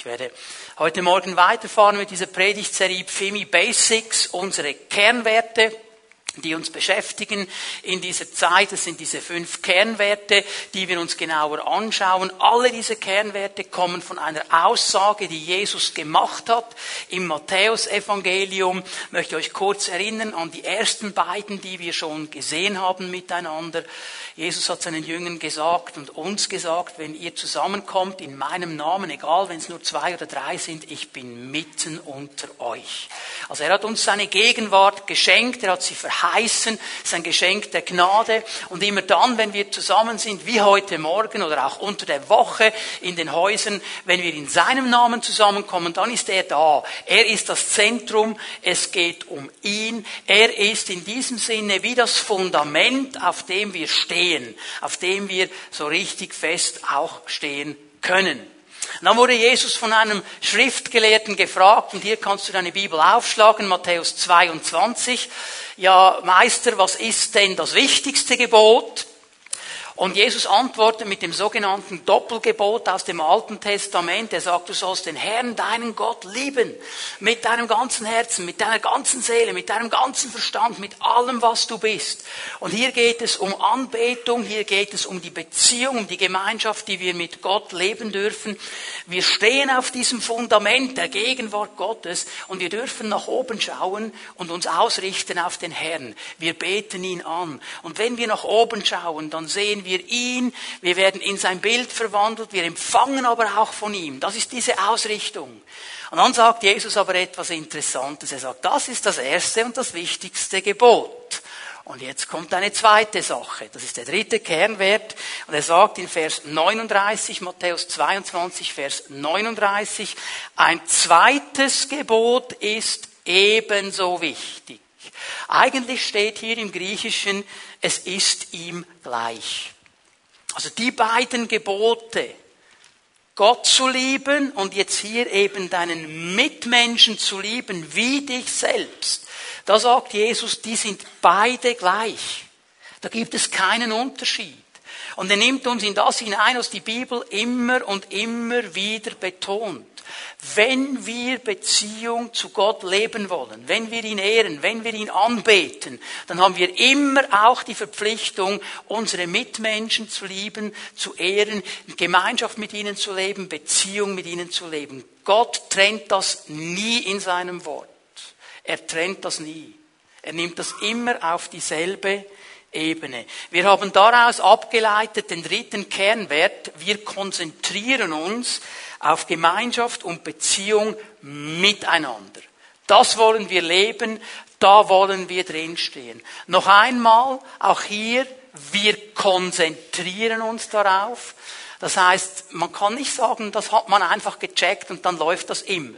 Ich werde heute Morgen weiterfahren mit dieser Predigtserie Femi Basics, unsere Kernwerte die uns beschäftigen in dieser Zeit. Das sind diese fünf Kernwerte, die wir uns genauer anschauen. Alle diese Kernwerte kommen von einer Aussage, die Jesus gemacht hat im Matthäusevangelium. Ich möchte euch kurz erinnern an die ersten beiden, die wir schon gesehen haben miteinander. Jesus hat seinen Jüngern gesagt und uns gesagt, wenn ihr zusammenkommt in meinem Namen, egal wenn es nur zwei oder drei sind, ich bin mitten unter euch. Also er hat uns seine Gegenwart geschenkt, er hat sie verheißen, sein Geschenk der Gnade. Und immer dann, wenn wir zusammen sind, wie heute Morgen oder auch unter der Woche in den Häusern, wenn wir in seinem Namen zusammenkommen, dann ist er da. Er ist das Zentrum, es geht um ihn. Er ist in diesem Sinne wie das Fundament, auf dem wir stehen, auf dem wir so richtig fest auch stehen können. Und dann wurde Jesus von einem Schriftgelehrten gefragt, und hier kannst du deine Bibel aufschlagen, Matthäus 22. Ja, Meister, was ist denn das wichtigste Gebot? Und Jesus antwortet mit dem sogenannten Doppelgebot aus dem Alten Testament. Er sagt, du sollst den Herrn, deinen Gott lieben. Mit deinem ganzen Herzen, mit deiner ganzen Seele, mit deinem ganzen Verstand, mit allem, was du bist. Und hier geht es um Anbetung, hier geht es um die Beziehung, um die Gemeinschaft, die wir mit Gott leben dürfen. Wir stehen auf diesem Fundament der Gegenwart Gottes und wir dürfen nach oben schauen und uns ausrichten auf den Herrn. Wir beten ihn an. Und wenn wir nach oben schauen, dann sehen wir, wir ihn, wir werden in sein Bild verwandelt, wir empfangen aber auch von ihm. Das ist diese Ausrichtung. Und dann sagt Jesus aber etwas Interessantes. Er sagt, das ist das erste und das wichtigste Gebot. Und jetzt kommt eine zweite Sache. Das ist der dritte Kernwert. Und er sagt in Vers 39, Matthäus 22, Vers 39, ein zweites Gebot ist ebenso wichtig. Eigentlich steht hier im Griechischen, es ist ihm gleich. Also die beiden Gebote, Gott zu lieben und jetzt hier eben deinen Mitmenschen zu lieben wie dich selbst. Da sagt Jesus, die sind beide gleich. Da gibt es keinen Unterschied. Und er nimmt uns in das hinein, was die Bibel immer und immer wieder betont. Wenn wir Beziehung zu Gott leben wollen, wenn wir ihn ehren, wenn wir ihn anbeten, dann haben wir immer auch die Verpflichtung, unsere Mitmenschen zu lieben, zu ehren, Gemeinschaft mit ihnen zu leben, Beziehung mit ihnen zu leben. Gott trennt das nie in seinem Wort. Er trennt das nie. Er nimmt das immer auf dieselbe Ebene. Wir haben daraus abgeleitet den dritten Kernwert. Wir konzentrieren uns auf Gemeinschaft und Beziehung miteinander. Das wollen wir leben, da wollen wir drinstehen. Noch einmal, auch hier, wir konzentrieren uns darauf. Das heißt, man kann nicht sagen, das hat man einfach gecheckt und dann läuft das immer.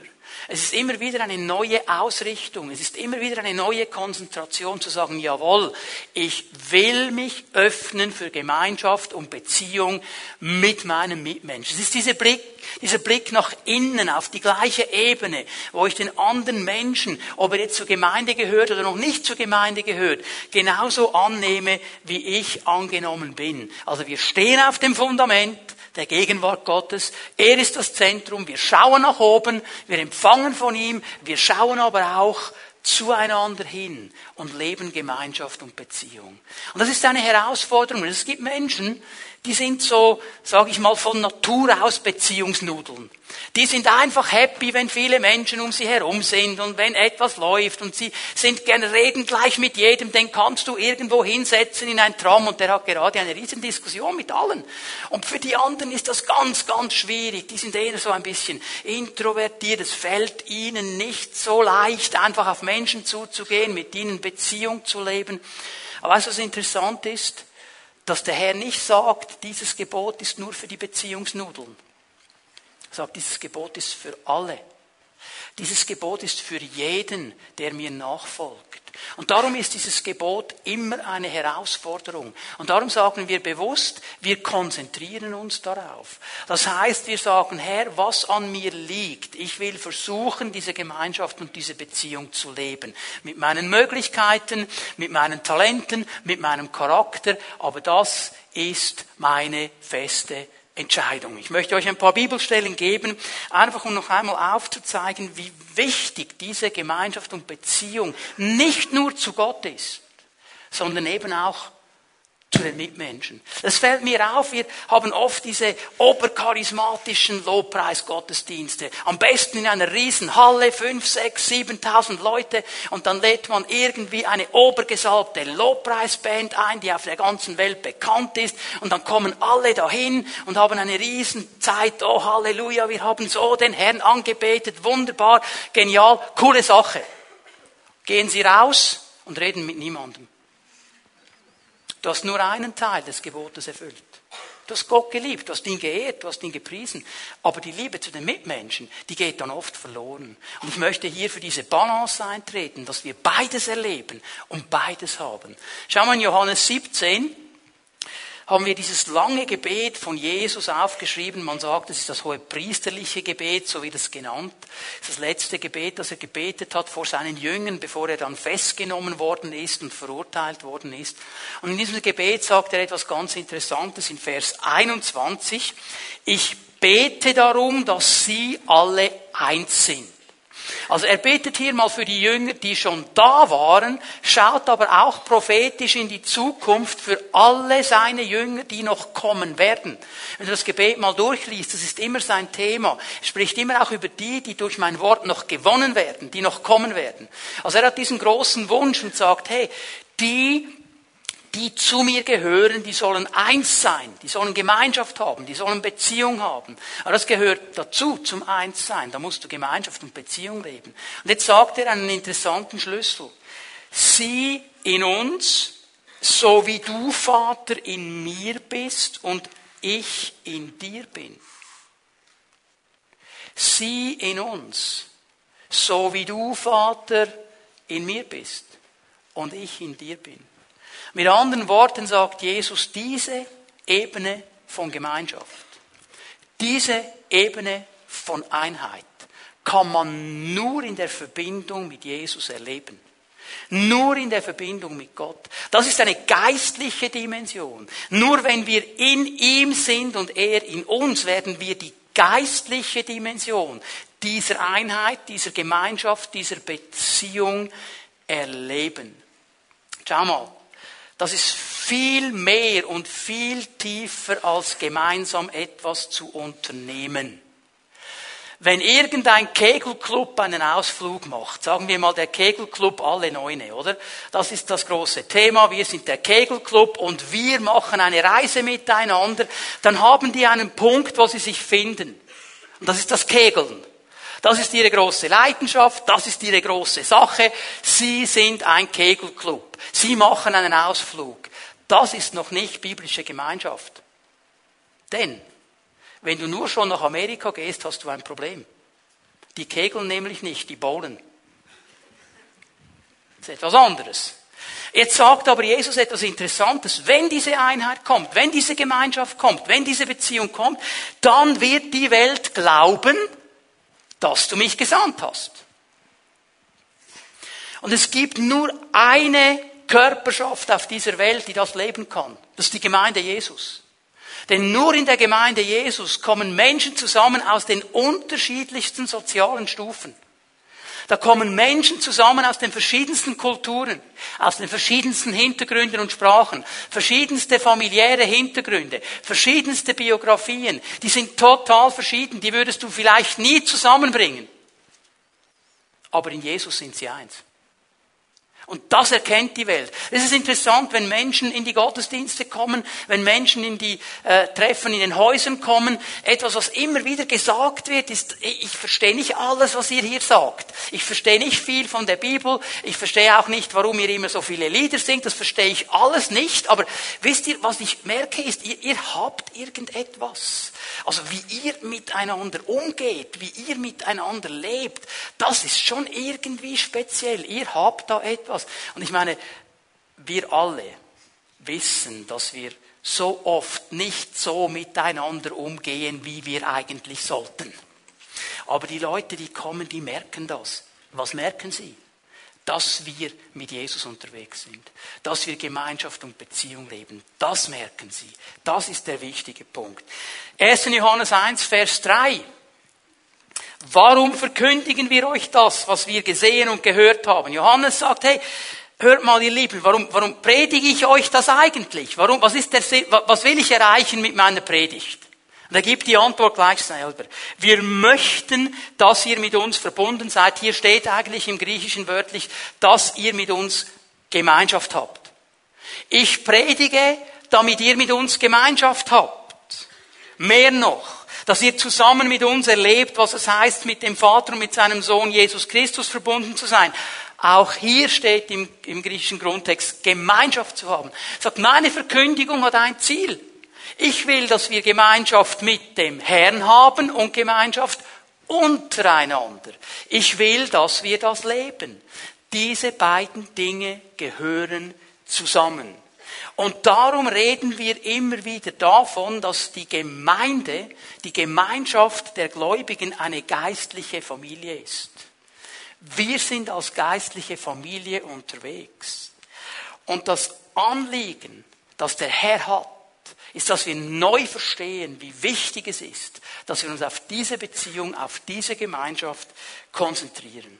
Es ist immer wieder eine neue Ausrichtung. Es ist immer wieder eine neue Konzentration zu sagen, jawohl, ich will mich öffnen für Gemeinschaft und Beziehung mit meinem Mitmenschen. Es ist dieser Blick, dieser Blick nach innen auf die gleiche Ebene, wo ich den anderen Menschen, ob er jetzt zur Gemeinde gehört oder noch nicht zur Gemeinde gehört, genauso annehme, wie ich angenommen bin. Also wir stehen auf dem Fundament, der Gegenwart Gottes. Er ist das Zentrum. Wir schauen nach oben, wir empfangen von ihm, wir schauen aber auch zueinander hin und leben Gemeinschaft und Beziehung. Und das ist eine Herausforderung. Es gibt Menschen, die sind so, sage ich mal, von Natur aus Beziehungsnudeln. Die sind einfach happy, wenn viele Menschen um sie herum sind und wenn etwas läuft und sie sind gerne reden gleich mit jedem, den kannst du irgendwo hinsetzen in ein Tram und der hat gerade eine riesen Diskussion mit allen. Und für die anderen ist das ganz, ganz schwierig. Die sind eher so ein bisschen introvertiert. Es fällt ihnen nicht so leicht, einfach auf Menschen zuzugehen, mit ihnen Beziehung zu leben. Aber weißt du, was interessant ist? Dass der Herr nicht sagt, dieses Gebot ist nur für die Beziehungsnudeln. Er sagt, dieses Gebot ist für alle. Dieses Gebot ist für jeden, der mir nachfolgt. Und darum ist dieses Gebot immer eine Herausforderung. Und darum sagen wir bewusst, wir konzentrieren uns darauf. Das heißt, wir sagen, Herr, was an mir liegt, ich will versuchen, diese Gemeinschaft und diese Beziehung zu leben. Mit meinen Möglichkeiten, mit meinen Talenten, mit meinem Charakter. Aber das ist meine feste Entscheidung. Ich möchte euch ein paar Bibelstellen geben, einfach um noch einmal aufzuzeigen, wie wichtig diese Gemeinschaft und Beziehung nicht nur zu Gott ist, sondern eben auch zu den Mitmenschen. Das fällt mir auf, wir haben oft diese obercharismatischen Lobpreisgottesdienste. Am besten in einer riesen Halle, fünf, sechs, siebentausend Leute und dann lädt man irgendwie eine obergesalbte Lobpreisband ein, die auf der ganzen Welt bekannt ist und dann kommen alle dahin und haben eine riesen Zeit. Oh Halleluja, wir haben so den Herrn angebetet, wunderbar, genial, coole Sache. Gehen Sie raus und reden mit niemandem. Du hast nur einen Teil des Gebotes erfüllt. Du hast Gott geliebt, du hast ihn geehrt, du hast ihn gepriesen. Aber die Liebe zu den Mitmenschen, die geht dann oft verloren. Und ich möchte hier für diese Balance eintreten, dass wir beides erleben und beides haben. Schau mal in Johannes 17, haben wir dieses lange Gebet von Jesus aufgeschrieben. Man sagt, es ist das hohe priesterliche Gebet, so wird es genannt. Es ist das letzte Gebet, das er gebetet hat vor seinen Jüngern, bevor er dann festgenommen worden ist und verurteilt worden ist. Und in diesem Gebet sagt er etwas ganz Interessantes in Vers 21. Ich bete darum, dass sie alle eins sind also er betet hier mal für die Jünger, die schon da waren, schaut aber auch prophetisch in die Zukunft für alle seine Jünger, die noch kommen werden. Wenn du das Gebet mal durchliest, das ist immer sein Thema. Er spricht immer auch über die, die durch mein Wort noch gewonnen werden, die noch kommen werden. Also er hat diesen großen Wunsch und sagt, hey, die, die zu mir gehören, die sollen eins sein, die sollen Gemeinschaft haben, die sollen Beziehung haben. Aber das gehört dazu, zum Einssein. Da musst du Gemeinschaft und Beziehung leben. Und jetzt sagt er einen interessanten Schlüssel. Sieh in uns, so wie du, Vater, in mir bist und ich in dir bin. Sieh in uns, so wie du, Vater, in mir bist und ich in dir bin. Mit anderen Worten sagt Jesus, diese Ebene von Gemeinschaft, diese Ebene von Einheit kann man nur in der Verbindung mit Jesus erleben. Nur in der Verbindung mit Gott. Das ist eine geistliche Dimension. Nur wenn wir in ihm sind und er in uns, werden wir die geistliche Dimension dieser Einheit, dieser Gemeinschaft, dieser Beziehung erleben. Schau mal, das ist viel mehr und viel tiefer als gemeinsam etwas zu unternehmen. Wenn irgendein Kegelclub einen Ausflug macht, sagen wir mal der Kegelclub alle Neune, oder? Das ist das große Thema. Wir sind der Kegelclub und wir machen eine Reise miteinander. Dann haben die einen Punkt, wo sie sich finden. Und das ist das Kegeln. Das ist ihre große Leidenschaft, das ist ihre große Sache. Sie sind ein Kegelclub. Sie machen einen Ausflug. Das ist noch nicht biblische Gemeinschaft. Denn, wenn du nur schon nach Amerika gehst, hast du ein Problem. Die kegeln nämlich nicht, die bowlen. Das ist etwas anderes. Jetzt sagt aber Jesus etwas Interessantes. Wenn diese Einheit kommt, wenn diese Gemeinschaft kommt, wenn diese Beziehung kommt, dann wird die Welt glauben, dass du mich gesandt hast. Und es gibt nur eine Körperschaft auf dieser Welt, die das leben kann. Das ist die Gemeinde Jesus. Denn nur in der Gemeinde Jesus kommen Menschen zusammen aus den unterschiedlichsten sozialen Stufen. Da kommen Menschen zusammen aus den verschiedensten Kulturen, aus den verschiedensten Hintergründen und Sprachen, verschiedenste familiäre Hintergründe, verschiedenste Biografien. Die sind total verschieden. Die würdest du vielleicht nie zusammenbringen. Aber in Jesus sind sie eins. Und das erkennt die Welt. Es ist interessant, wenn Menschen in die Gottesdienste kommen, wenn Menschen in die äh, Treffen in den Häusern kommen. Etwas, was immer wieder gesagt wird, ist, ich verstehe nicht alles, was ihr hier sagt. Ich verstehe nicht viel von der Bibel. Ich verstehe auch nicht, warum ihr immer so viele Lieder singt. Das verstehe ich alles nicht. Aber wisst ihr, was ich merke, ist, ihr, ihr habt irgendetwas. Also wie ihr miteinander umgeht, wie ihr miteinander lebt, das ist schon irgendwie speziell. Ihr habt da etwas. Und ich meine, wir alle wissen, dass wir so oft nicht so miteinander umgehen, wie wir eigentlich sollten. Aber die Leute, die kommen, die merken das. Was merken sie? dass wir mit Jesus unterwegs sind, dass wir Gemeinschaft und Beziehung leben. Das merken Sie. Das ist der wichtige Punkt. 1. Johannes 1, Vers 3. Warum verkündigen wir euch das, was wir gesehen und gehört haben? Johannes sagt, hey, hört mal, ihr Lieben, warum, warum predige ich euch das eigentlich? Warum, was ist der, was will ich erreichen mit meiner Predigt? Und er gibt die Antwort gleich selber. Wir möchten, dass ihr mit uns verbunden seid. Hier steht eigentlich im Griechischen wörtlich, dass ihr mit uns Gemeinschaft habt. Ich predige, damit ihr mit uns Gemeinschaft habt. Mehr noch, dass ihr zusammen mit uns erlebt, was es heißt, mit dem Vater und mit seinem Sohn Jesus Christus verbunden zu sein. Auch hier steht im, im griechischen Grundtext, Gemeinschaft zu haben. Sagt, meine Verkündigung hat ein Ziel. Ich will, dass wir Gemeinschaft mit dem Herrn haben und Gemeinschaft untereinander. Ich will, dass wir das leben. Diese beiden Dinge gehören zusammen. Und darum reden wir immer wieder davon, dass die Gemeinde, die Gemeinschaft der Gläubigen eine geistliche Familie ist. Wir sind als geistliche Familie unterwegs. Und das Anliegen, das der Herr hat, ist, dass wir neu verstehen, wie wichtig es ist, dass wir uns auf diese Beziehung, auf diese Gemeinschaft konzentrieren.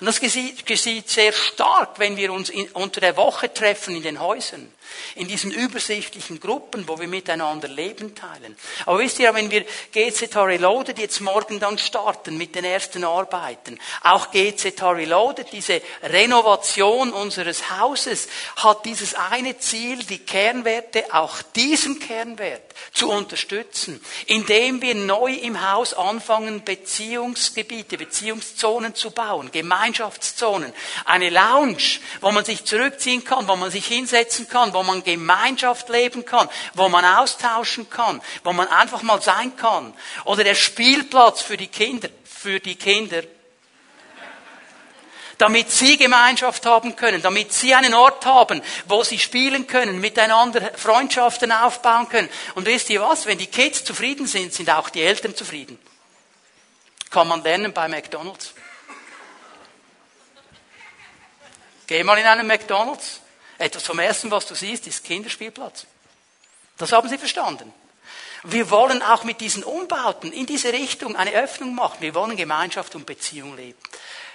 Und das geschieht sehr stark, wenn wir uns in, unter der Woche treffen in den Häusern in diesen übersichtlichen Gruppen, wo wir miteinander Leben teilen. Aber wisst ihr, wenn wir GZH Reloaded jetzt morgen dann starten mit den ersten Arbeiten, auch GZH Reloaded, diese Renovation unseres Hauses, hat dieses eine Ziel, die Kernwerte, auch diesen Kernwert zu unterstützen, indem wir neu im Haus anfangen, Beziehungsgebiete, Beziehungszonen zu bauen, Gemeinschaftszonen, eine Lounge, wo man sich zurückziehen kann, wo man sich hinsetzen kann, wo man Gemeinschaft leben kann, wo man austauschen kann, wo man einfach mal sein kann. Oder der Spielplatz für die Kinder, für die Kinder. Damit sie Gemeinschaft haben können, damit sie einen Ort haben, wo sie spielen können, miteinander Freundschaften aufbauen können. Und wisst ihr was? Wenn die Kids zufrieden sind, sind auch die Eltern zufrieden. Kann man lernen bei McDonalds. Geh mal in einen McDonalds. Etwas vom Ersten, was du siehst, ist Kinderspielplatz. Das haben sie verstanden. Wir wollen auch mit diesen Umbauten in diese Richtung eine Öffnung machen. Wir wollen Gemeinschaft und Beziehung leben.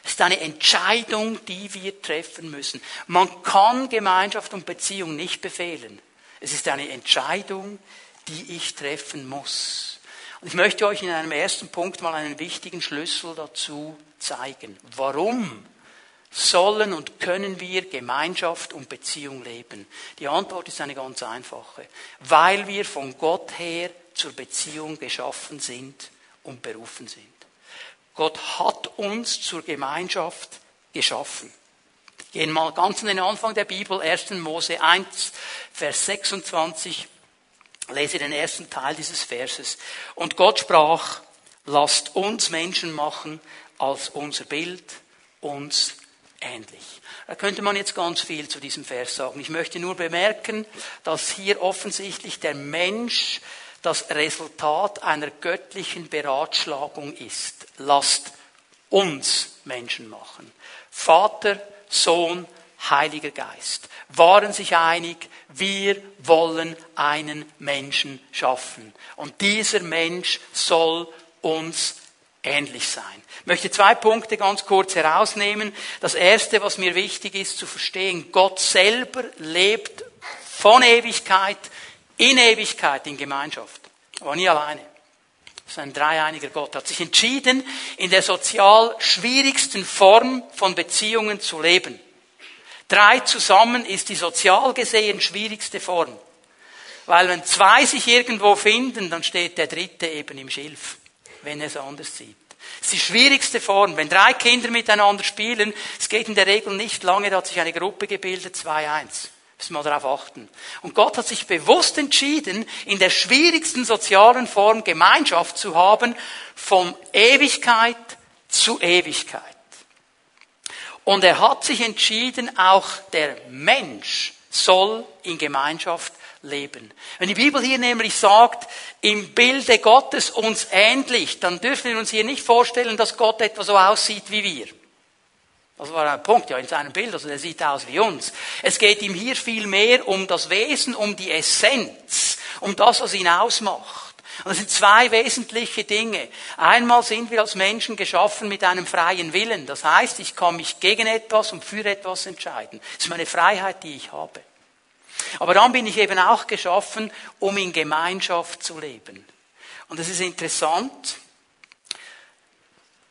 Es ist eine Entscheidung, die wir treffen müssen. Man kann Gemeinschaft und Beziehung nicht befehlen. Es ist eine Entscheidung, die ich treffen muss. Und ich möchte euch in einem ersten Punkt mal einen wichtigen Schlüssel dazu zeigen. Warum sollen und können wir Gemeinschaft und Beziehung leben? Die Antwort ist eine ganz einfache. Weil wir von Gott her zur Beziehung geschaffen sind und berufen sind. Gott hat uns zur Gemeinschaft geschaffen. Gehen mal ganz an den Anfang der Bibel, 1. Mose 1, Vers 26. Lese den ersten Teil dieses Verses. Und Gott sprach, lasst uns Menschen machen als unser Bild, uns ähnlich. Da könnte man jetzt ganz viel zu diesem Vers sagen. Ich möchte nur bemerken, dass hier offensichtlich der Mensch das Resultat einer göttlichen Beratschlagung ist. Lasst uns Menschen machen. Vater, Sohn, Heiliger Geist waren sich einig, wir wollen einen Menschen schaffen. Und dieser Mensch soll uns ähnlich sein. Ich möchte zwei Punkte ganz kurz herausnehmen. Das erste, was mir wichtig ist zu verstehen, Gott selber lebt von Ewigkeit in Ewigkeit in Gemeinschaft. Aber nie alleine. Das ist ein dreieiniger Gott. Er hat sich entschieden, in der sozial schwierigsten Form von Beziehungen zu leben. Drei zusammen ist die sozial gesehen schwierigste Form. Weil wenn zwei sich irgendwo finden, dann steht der dritte eben im Schilf wenn er es anders sieht. Das ist die schwierigste Form. Wenn drei Kinder miteinander spielen, es geht in der Regel nicht lange, da hat sich eine Gruppe gebildet, 2-1. Müssen wir darauf achten. Und Gott hat sich bewusst entschieden, in der schwierigsten sozialen Form Gemeinschaft zu haben, von Ewigkeit zu Ewigkeit. Und er hat sich entschieden, auch der Mensch soll in Gemeinschaft leben. Wenn die Bibel hier nämlich sagt, im Bilde Gottes uns ähnlich, dann dürfen wir uns hier nicht vorstellen, dass Gott etwa so aussieht wie wir. Das war ein Punkt, ja, in seinem Bild, also der sieht aus wie uns. Es geht ihm hier viel mehr um das Wesen, um die Essenz, um das, was ihn ausmacht. Und das sind zwei wesentliche Dinge. Einmal sind wir als Menschen geschaffen mit einem freien Willen. Das heißt, ich kann mich gegen etwas und für etwas entscheiden. Das ist meine Freiheit, die ich habe. Aber dann bin ich eben auch geschaffen, um in Gemeinschaft zu leben. Und es ist interessant,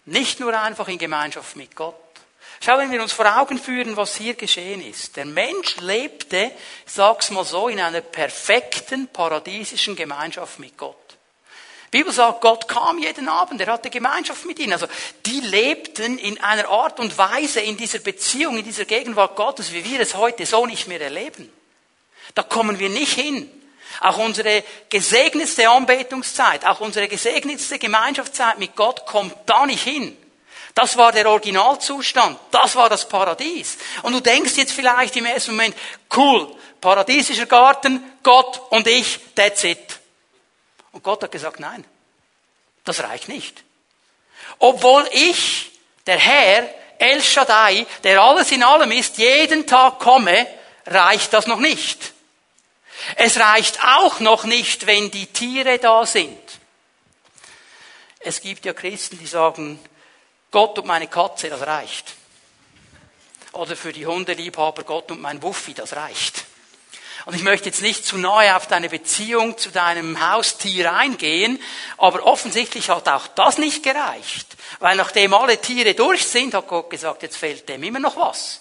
nicht nur einfach in Gemeinschaft mit Gott. Schau, wenn wir uns vor Augen führen, was hier geschehen ist. Der Mensch lebte, sag's mal so, in einer perfekten, paradiesischen Gemeinschaft mit Gott. Die Bibel sagt, Gott kam jeden Abend, er hatte Gemeinschaft mit ihnen. Also, die lebten in einer Art und Weise in dieser Beziehung, in dieser Gegenwart Gottes, wie wir es heute so nicht mehr erleben. Da kommen wir nicht hin. Auch unsere gesegnetste Anbetungszeit, auch unsere gesegnetste Gemeinschaftszeit mit Gott kommt da nicht hin. Das war der Originalzustand. Das war das Paradies. Und du denkst jetzt vielleicht im ersten Moment, cool, paradiesischer Garten, Gott und ich, that's it. Und Gott hat gesagt, nein, das reicht nicht. Obwohl ich, der Herr, El Shaddai, der alles in allem ist, jeden Tag komme, reicht das noch nicht. Es reicht auch noch nicht, wenn die Tiere da sind. Es gibt ja Christen, die sagen, Gott und meine Katze, das reicht. Oder für die Hundeliebhaber, Gott und mein Wuffi, das reicht. Und ich möchte jetzt nicht zu nahe auf deine Beziehung zu deinem Haustier eingehen, aber offensichtlich hat auch das nicht gereicht. Weil nachdem alle Tiere durch sind, hat Gott gesagt, jetzt fehlt dem immer noch was.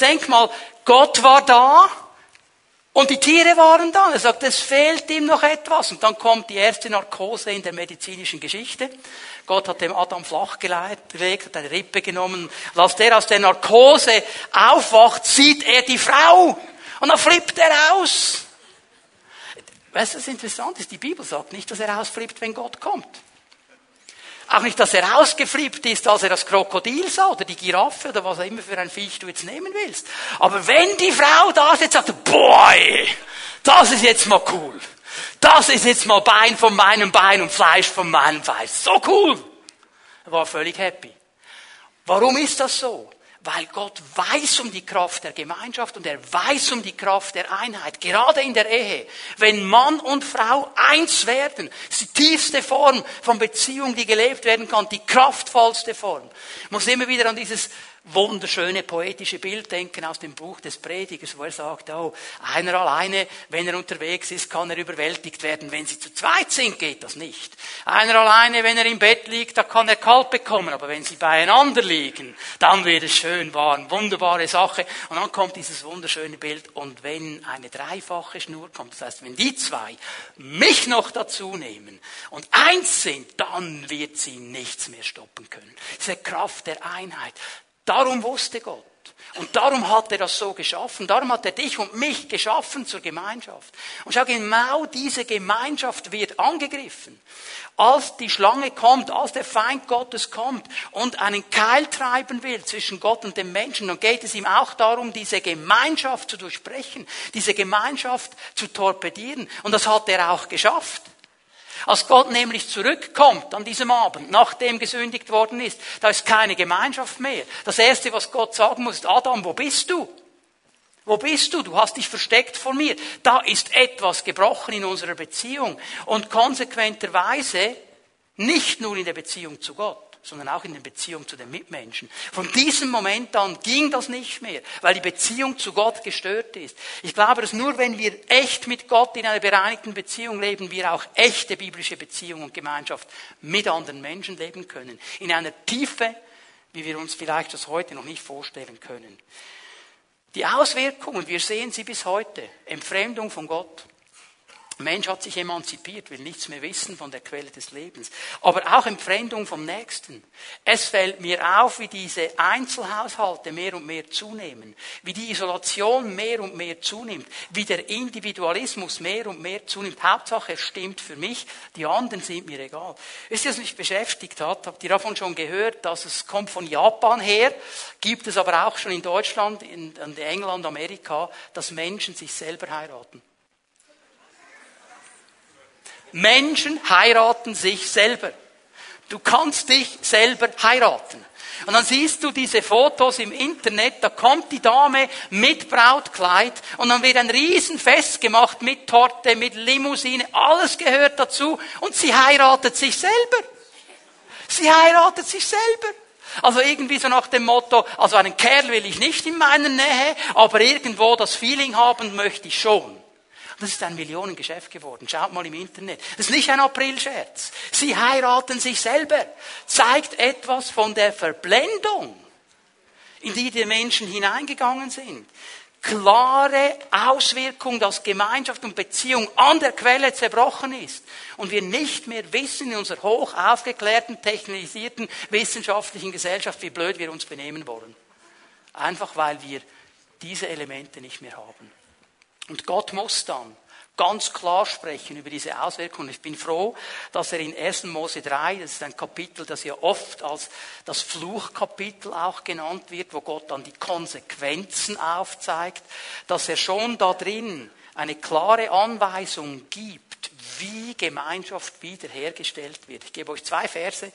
Denk mal, Gott war da, und die Tiere waren da. Er sagt, es fehlt ihm noch etwas. Und dann kommt die erste Narkose in der medizinischen Geschichte. Gott hat dem Adam flach gelegt, hat eine Rippe genommen. Und als der aus der Narkose aufwacht, sieht er die Frau. Und dann flippt er aus. Weißt du, was interessant ist? Die Bibel sagt nicht, dass er ausflippt, wenn Gott kommt. Auch nicht, dass er ausgeflippt ist, als er das Krokodil sah oder die Giraffe oder was auch immer für ein Viech du jetzt nehmen willst. Aber wenn die Frau da sitzt, sagt boy, das ist jetzt mal cool. Das ist jetzt mal Bein von meinem Bein und Fleisch von meinem Fleisch. So cool. Er war völlig happy. Warum ist das so? Weil Gott weiß um die Kraft der Gemeinschaft und er weiß um die Kraft der Einheit, gerade in der Ehe. Wenn Mann und Frau eins werden, ist die tiefste Form von Beziehung, die gelebt werden kann, die kraftvollste Form. Ich muss immer wieder an dieses wunderschöne poetische Bild denken aus dem Buch des Predigers, wo er sagt, oh, einer alleine, wenn er unterwegs ist, kann er überwältigt werden. Wenn sie zu zweit sind, geht das nicht. Einer alleine, wenn er im Bett liegt, da kann er kalt bekommen. Aber wenn sie beieinander liegen, dann wird es schön warm. Wunderbare Sache. Und dann kommt dieses wunderschöne Bild. Und wenn eine dreifache Schnur kommt, das heißt, wenn die zwei mich noch dazu nehmen und eins sind, dann wird sie nichts mehr stoppen können. Diese Kraft der Einheit. Darum wusste Gott. Und darum hat er das so geschaffen. Darum hat er dich und mich geschaffen zur Gemeinschaft. Und schau, genau diese Gemeinschaft wird angegriffen. Als die Schlange kommt, als der Feind Gottes kommt und einen Keil treiben will zwischen Gott und dem Menschen, dann geht es ihm auch darum, diese Gemeinschaft zu durchbrechen, diese Gemeinschaft zu torpedieren. Und das hat er auch geschafft. Als Gott nämlich zurückkommt an diesem Abend, nachdem gesündigt worden ist, da ist keine Gemeinschaft mehr. Das Erste, was Gott sagen muss, ist, Adam, wo bist du? Wo bist du? Du hast dich versteckt vor mir. Da ist etwas gebrochen in unserer Beziehung. Und konsequenterweise nicht nur in der Beziehung zu Gott sondern auch in der Beziehung zu den Mitmenschen. Von diesem Moment an ging das nicht mehr, weil die Beziehung zu Gott gestört ist. Ich glaube, dass nur wenn wir echt mit Gott in einer bereinigten Beziehung leben, wir auch echte biblische Beziehung und Gemeinschaft mit anderen Menschen leben können. In einer Tiefe, wie wir uns vielleicht das heute noch nicht vorstellen können. Die Auswirkungen, wir sehen sie bis heute. Entfremdung von Gott, Mensch hat sich emanzipiert, will nichts mehr wissen von der Quelle des Lebens. Aber auch Entfremdung vom Nächsten. Es fällt mir auf, wie diese Einzelhaushalte mehr und mehr zunehmen, wie die Isolation mehr und mehr zunimmt, wie der Individualismus mehr und mehr zunimmt. Hauptsache, er stimmt für mich, die anderen sind mir egal. Wisst ihr, was mich beschäftigt hat? Habt ihr davon schon gehört, dass es kommt von Japan her, gibt es aber auch schon in Deutschland, in, in England, Amerika, dass Menschen sich selber heiraten. Menschen heiraten sich selber. Du kannst dich selber heiraten. Und dann siehst du diese Fotos im Internet, da kommt die Dame mit Brautkleid und dann wird ein Riesenfest gemacht mit Torte, mit Limousine, alles gehört dazu und sie heiratet sich selber. Sie heiratet sich selber. Also irgendwie so nach dem Motto, also einen Kerl will ich nicht in meiner Nähe, aber irgendwo das Feeling haben möchte ich schon. Das ist ein Millionengeschäft geworden. Schaut mal im Internet. Das ist nicht ein Aprilscherz. Sie heiraten sich selber. Zeigt etwas von der Verblendung, in die die Menschen hineingegangen sind klare Auswirkung, dass Gemeinschaft und Beziehung an der Quelle zerbrochen ist und wir nicht mehr wissen in unserer hoch aufgeklärten, technisierten, wissenschaftlichen Gesellschaft, wie blöd wir uns benehmen wollen. Einfach weil wir diese Elemente nicht mehr haben. Und Gott muss dann ganz klar sprechen über diese Auswirkungen. Ich bin froh, dass er in 1. Mose 3, das ist ein Kapitel, das ja oft als das Fluchkapitel auch genannt wird, wo Gott dann die Konsequenzen aufzeigt, dass er schon da drin eine klare Anweisung gibt, wie Gemeinschaft wiederhergestellt wird. Ich gebe euch zwei Verse,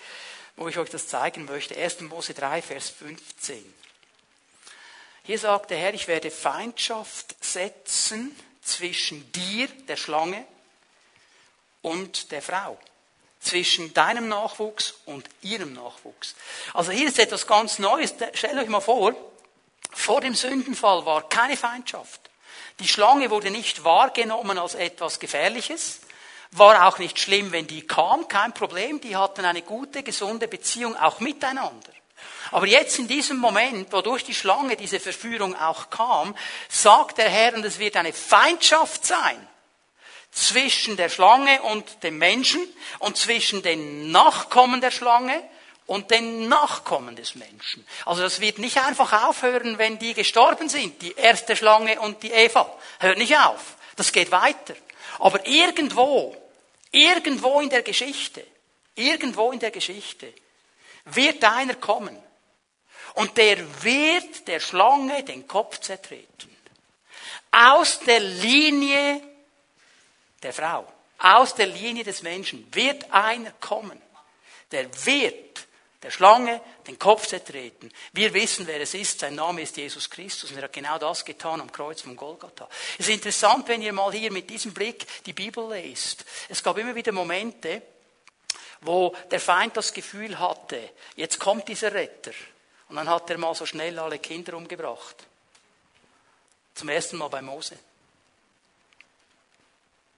wo ich euch das zeigen möchte. 1. Mose 3, Vers 15. Hier sagt der Herr, ich werde Feindschaft setzen zwischen dir, der Schlange, und der Frau. Zwischen deinem Nachwuchs und ihrem Nachwuchs. Also hier ist etwas ganz Neues. Stellt euch mal vor, vor dem Sündenfall war keine Feindschaft. Die Schlange wurde nicht wahrgenommen als etwas Gefährliches. War auch nicht schlimm, wenn die kam, kein Problem. Die hatten eine gute, gesunde Beziehung auch miteinander. Aber jetzt in diesem Moment, wo durch die Schlange diese Verführung auch kam, sagt der Herr, und es wird eine Feindschaft sein zwischen der Schlange und dem Menschen und zwischen den Nachkommen der Schlange und den Nachkommen des Menschen. Also das wird nicht einfach aufhören, wenn die gestorben sind, die erste Schlange und die Eva. Hört nicht auf. Das geht weiter. Aber irgendwo, irgendwo in der Geschichte, irgendwo in der Geschichte wird einer kommen, und der wird der Schlange den Kopf zertreten. Aus der Linie der Frau, aus der Linie des Menschen wird einer kommen, der wird der Schlange den Kopf zertreten. Wir wissen, wer es ist. Sein Name ist Jesus Christus. Und er hat genau das getan am Kreuz von Golgatha. Es ist interessant, wenn ihr mal hier mit diesem Blick die Bibel lest. Es gab immer wieder Momente, wo der Feind das Gefühl hatte, jetzt kommt dieser Retter. Und dann hat er mal so schnell alle Kinder umgebracht. Zum ersten Mal bei Mose.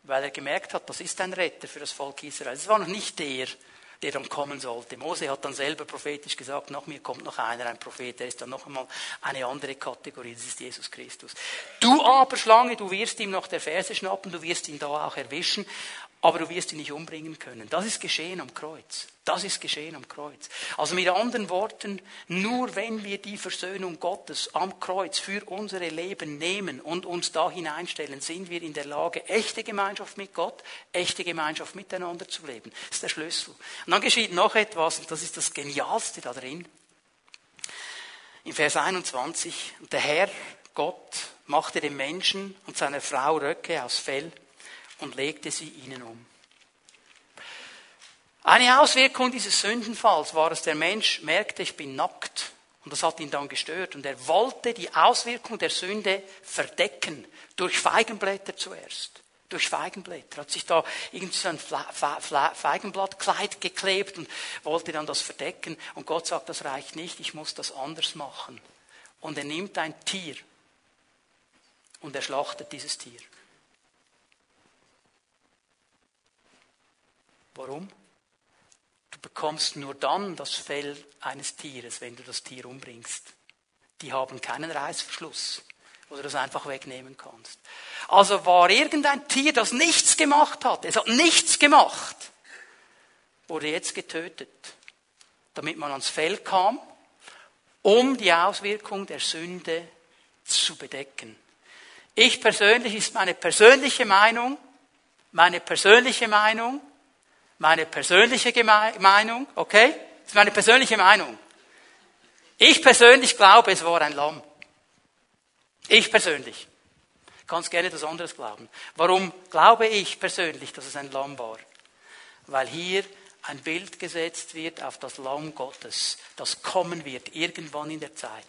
Weil er gemerkt hat, das ist ein Retter für das Volk Israel. Es war noch nicht der, der dann kommen sollte. Mose hat dann selber prophetisch gesagt, nach mir kommt noch einer, ein Prophet, der ist dann noch einmal eine andere Kategorie, das ist Jesus Christus. Du aber, Schlange, du wirst ihm noch der Ferse schnappen, du wirst ihn da auch erwischen, aber du wirst ihn nicht umbringen können. Das ist geschehen am Kreuz. Das ist geschehen am Kreuz. Also mit anderen Worten, nur wenn wir die Versöhnung Gottes am Kreuz für unsere Leben nehmen und uns da hineinstellen, sind wir in der Lage, echte Gemeinschaft mit Gott, echte Gemeinschaft miteinander zu leben. Das ist der Schlüssel. Und dann geschieht noch etwas, und das ist das Genialste da drin. In Vers 21, und der Herr, Gott, machte dem Menschen und seiner Frau Röcke aus Fell und legte sie ihnen um. Eine Auswirkung dieses Sündenfalls war, dass der Mensch merkte, ich bin nackt. Und das hat ihn dann gestört. Und er wollte die Auswirkung der Sünde verdecken. Durch Feigenblätter zuerst. Durch Feigenblätter. Er hat sich da irgendwie so ein Feigenblattkleid geklebt und wollte dann das verdecken. Und Gott sagt, das reicht nicht, ich muss das anders machen. Und er nimmt ein Tier und er schlachtet dieses Tier. Warum? Du bekommst nur dann das Fell eines Tieres, wenn du das Tier umbringst. Die haben keinen Reißverschluss, wo du das einfach wegnehmen kannst. Also war irgendein Tier, das nichts gemacht hat, es hat nichts gemacht, wurde jetzt getötet, damit man ans Fell kam, um die Auswirkung der Sünde zu bedecken. Ich persönlich ist meine persönliche Meinung, meine persönliche Meinung, meine persönliche Meinung, okay? Das ist meine persönliche Meinung. Ich persönlich glaube, es war ein Lamm. Ich persönlich. Ich kann gerne etwas anderes glauben. Warum glaube ich persönlich, dass es ein Lamm war? Weil hier ein Bild gesetzt wird auf das Lamm Gottes, das kommen wird irgendwann in der Zeit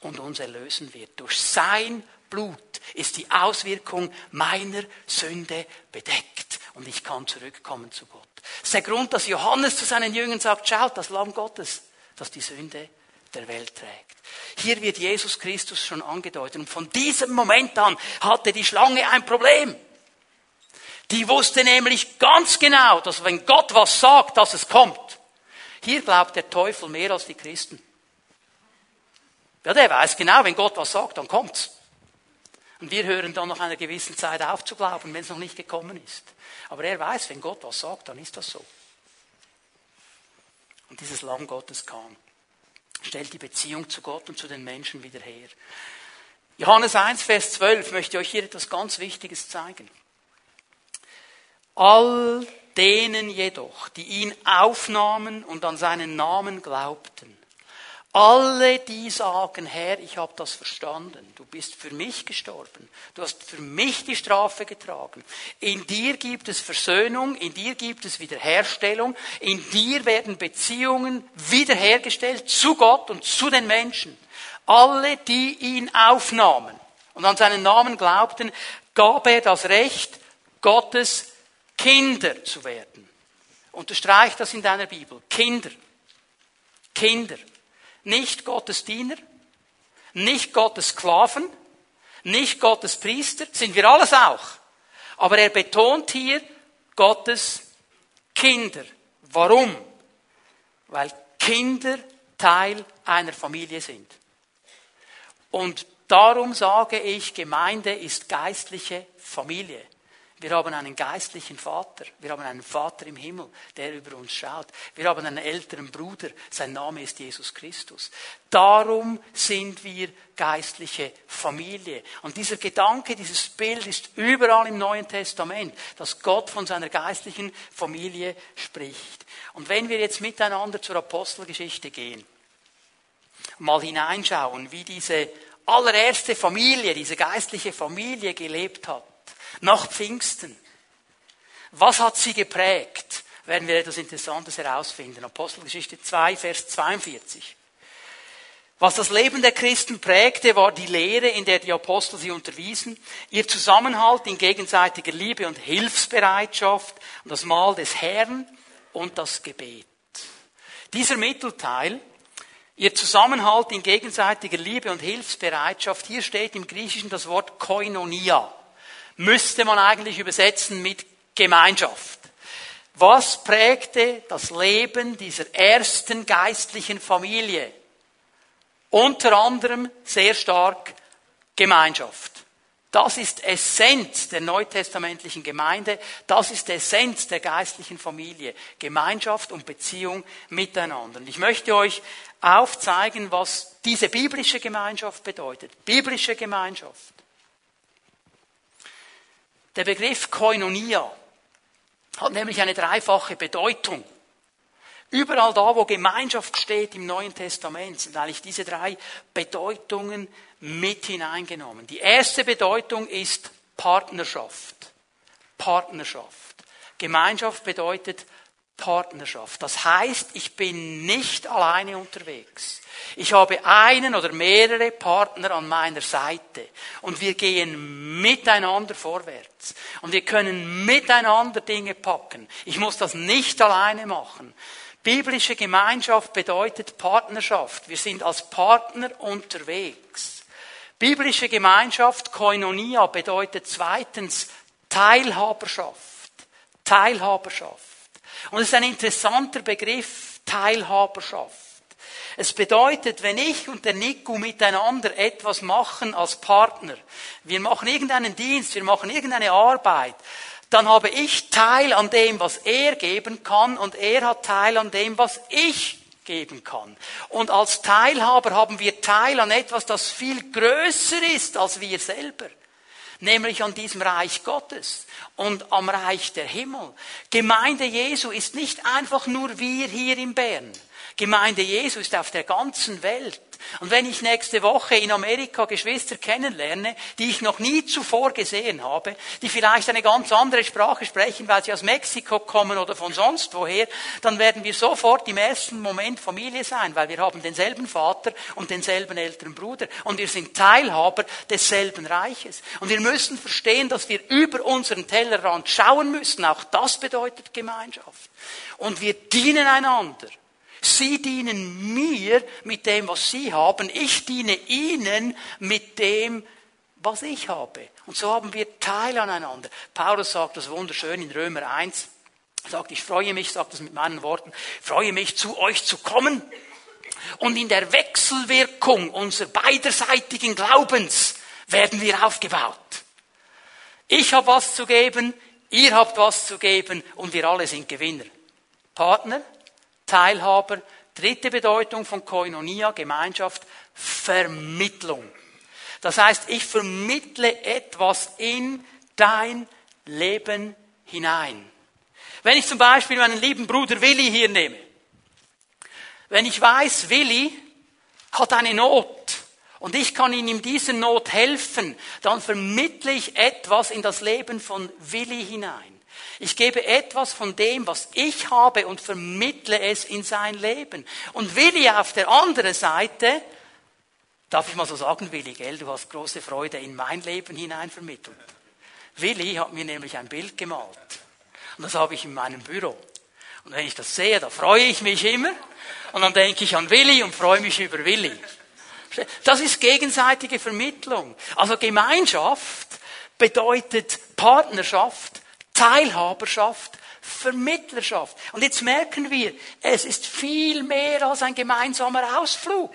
und uns erlösen wird. Durch sein Blut ist die Auswirkung meiner Sünde bedeckt und ich kann zurückkommen zu Gott. Das ist der Grund, dass Johannes zu seinen Jüngern sagt, schaut, das Lamm Gottes, das die Sünde der Welt trägt. Hier wird Jesus Christus schon angedeutet. Und von diesem Moment an hatte die Schlange ein Problem. Die wusste nämlich ganz genau, dass wenn Gott was sagt, dass es kommt. Hier glaubt der Teufel mehr als die Christen. Ja, der weiß genau, wenn Gott was sagt, dann kommt's. Und wir hören dann nach einer gewissen Zeit auf zu glauben, wenn es noch nicht gekommen ist. Aber er weiß, wenn Gott was sagt, dann ist das so. Und dieses Lamm Gottes kam, stellt die Beziehung zu Gott und zu den Menschen wieder her. Johannes 1, Vers 12 möchte euch hier etwas ganz Wichtiges zeigen. All denen jedoch, die ihn aufnahmen und an seinen Namen glaubten, alle, die sagen, Herr, ich habe das verstanden, du bist für mich gestorben, du hast für mich die Strafe getragen. In dir gibt es Versöhnung, in dir gibt es Wiederherstellung, in dir werden Beziehungen wiederhergestellt zu Gott und zu den Menschen. Alle, die ihn aufnahmen und an seinen Namen glaubten, gab er das Recht, Gottes Kinder zu werden. Unterstreich das in deiner Bibel. Kinder. Kinder. Nicht Gottes Diener, nicht Gottes Sklaven, nicht Gottes Priester, sind wir alles auch. Aber er betont hier Gottes Kinder. Warum? Weil Kinder Teil einer Familie sind. Und darum sage ich, Gemeinde ist geistliche Familie. Wir haben einen geistlichen Vater. Wir haben einen Vater im Himmel, der über uns schaut. Wir haben einen älteren Bruder. Sein Name ist Jesus Christus. Darum sind wir geistliche Familie. Und dieser Gedanke, dieses Bild ist überall im Neuen Testament, dass Gott von seiner geistlichen Familie spricht. Und wenn wir jetzt miteinander zur Apostelgeschichte gehen, mal hineinschauen, wie diese allererste Familie, diese geistliche Familie gelebt hat, nach Pfingsten. Was hat sie geprägt? Werden wir etwas Interessantes herausfinden. Apostelgeschichte 2, Vers 42. Was das Leben der Christen prägte, war die Lehre, in der die Apostel sie unterwiesen, ihr Zusammenhalt in gegenseitiger Liebe und Hilfsbereitschaft das Mahl des Herrn und das Gebet. Dieser Mittelteil, ihr Zusammenhalt in gegenseitiger Liebe und Hilfsbereitschaft, hier steht im Griechischen das Wort Koinonia müsste man eigentlich übersetzen mit Gemeinschaft. Was prägte das Leben dieser ersten geistlichen Familie? Unter anderem sehr stark Gemeinschaft. Das ist Essenz der neutestamentlichen Gemeinde, das ist Essenz der geistlichen Familie. Gemeinschaft und Beziehung miteinander. Und ich möchte euch aufzeigen, was diese biblische Gemeinschaft bedeutet. Biblische Gemeinschaft. Der Begriff Koinonia hat nämlich eine dreifache Bedeutung. Überall da, wo Gemeinschaft steht im Neuen Testament, sind eigentlich diese drei Bedeutungen mit hineingenommen. Die erste Bedeutung ist Partnerschaft. Partnerschaft. Gemeinschaft bedeutet Partnerschaft. Das heißt, ich bin nicht alleine unterwegs. Ich habe einen oder mehrere Partner an meiner Seite und wir gehen miteinander vorwärts und wir können miteinander Dinge packen. Ich muss das nicht alleine machen. Biblische Gemeinschaft bedeutet Partnerschaft. Wir sind als Partner unterwegs. Biblische Gemeinschaft, Koinonia, bedeutet zweitens Teilhaberschaft. Teilhaberschaft. Und es ist ein interessanter Begriff, Teilhaberschaft. Es bedeutet, wenn ich und der Nico miteinander etwas machen als Partner, wir machen irgendeinen Dienst, wir machen irgendeine Arbeit, dann habe ich Teil an dem, was er geben kann und er hat Teil an dem, was ich geben kann. Und als Teilhaber haben wir Teil an etwas, das viel größer ist als wir selber nämlich an diesem Reich Gottes und am Reich der Himmel. Gemeinde Jesu ist nicht einfach nur wir hier in Bern. Gemeinde Jesu ist auf der ganzen Welt. Und wenn ich nächste Woche in Amerika Geschwister kennenlerne, die ich noch nie zuvor gesehen habe, die vielleicht eine ganz andere Sprache sprechen, weil sie aus Mexiko kommen oder von sonst woher, dann werden wir sofort im ersten Moment Familie sein, weil wir haben denselben Vater und denselben älteren Bruder und wir sind Teilhaber desselben Reiches. Und wir müssen verstehen, dass wir über unseren Tellerrand schauen müssen. Auch das bedeutet Gemeinschaft. Und wir dienen einander. Sie dienen mir mit dem, was Sie haben. Ich diene Ihnen mit dem, was ich habe. Und so haben wir Teil aneinander. Paulus sagt das wunderschön in Römer 1. Er sagt, ich freue mich, sagt das mit meinen Worten, freue mich zu euch zu kommen und in der Wechselwirkung unserer beiderseitigen Glaubens werden wir aufgebaut. Ich habe was zu geben, ihr habt was zu geben und wir alle sind Gewinner. Partner, Teilhaber. Dritte Bedeutung von Koinonia, Gemeinschaft, Vermittlung. Das heißt, ich vermittle etwas in dein Leben hinein. Wenn ich zum Beispiel meinen lieben Bruder Willi hier nehme, wenn ich weiß, Willi hat eine Not und ich kann ihm in dieser Not helfen, dann vermittle ich etwas in das Leben von Willi hinein. Ich gebe etwas von dem, was ich habe und vermittle es in sein Leben. Und Willi auf der anderen Seite, darf ich mal so sagen, Willi, gell, du hast große Freude in mein Leben hinein vermittelt. Willi hat mir nämlich ein Bild gemalt. Und das habe ich in meinem Büro. Und wenn ich das sehe, da freue ich mich immer. Und dann denke ich an Willi und freue mich über Willi. Das ist gegenseitige Vermittlung. Also Gemeinschaft bedeutet Partnerschaft, Teilhaberschaft, Vermittlerschaft. Und jetzt merken wir, es ist viel mehr als ein gemeinsamer Ausflug.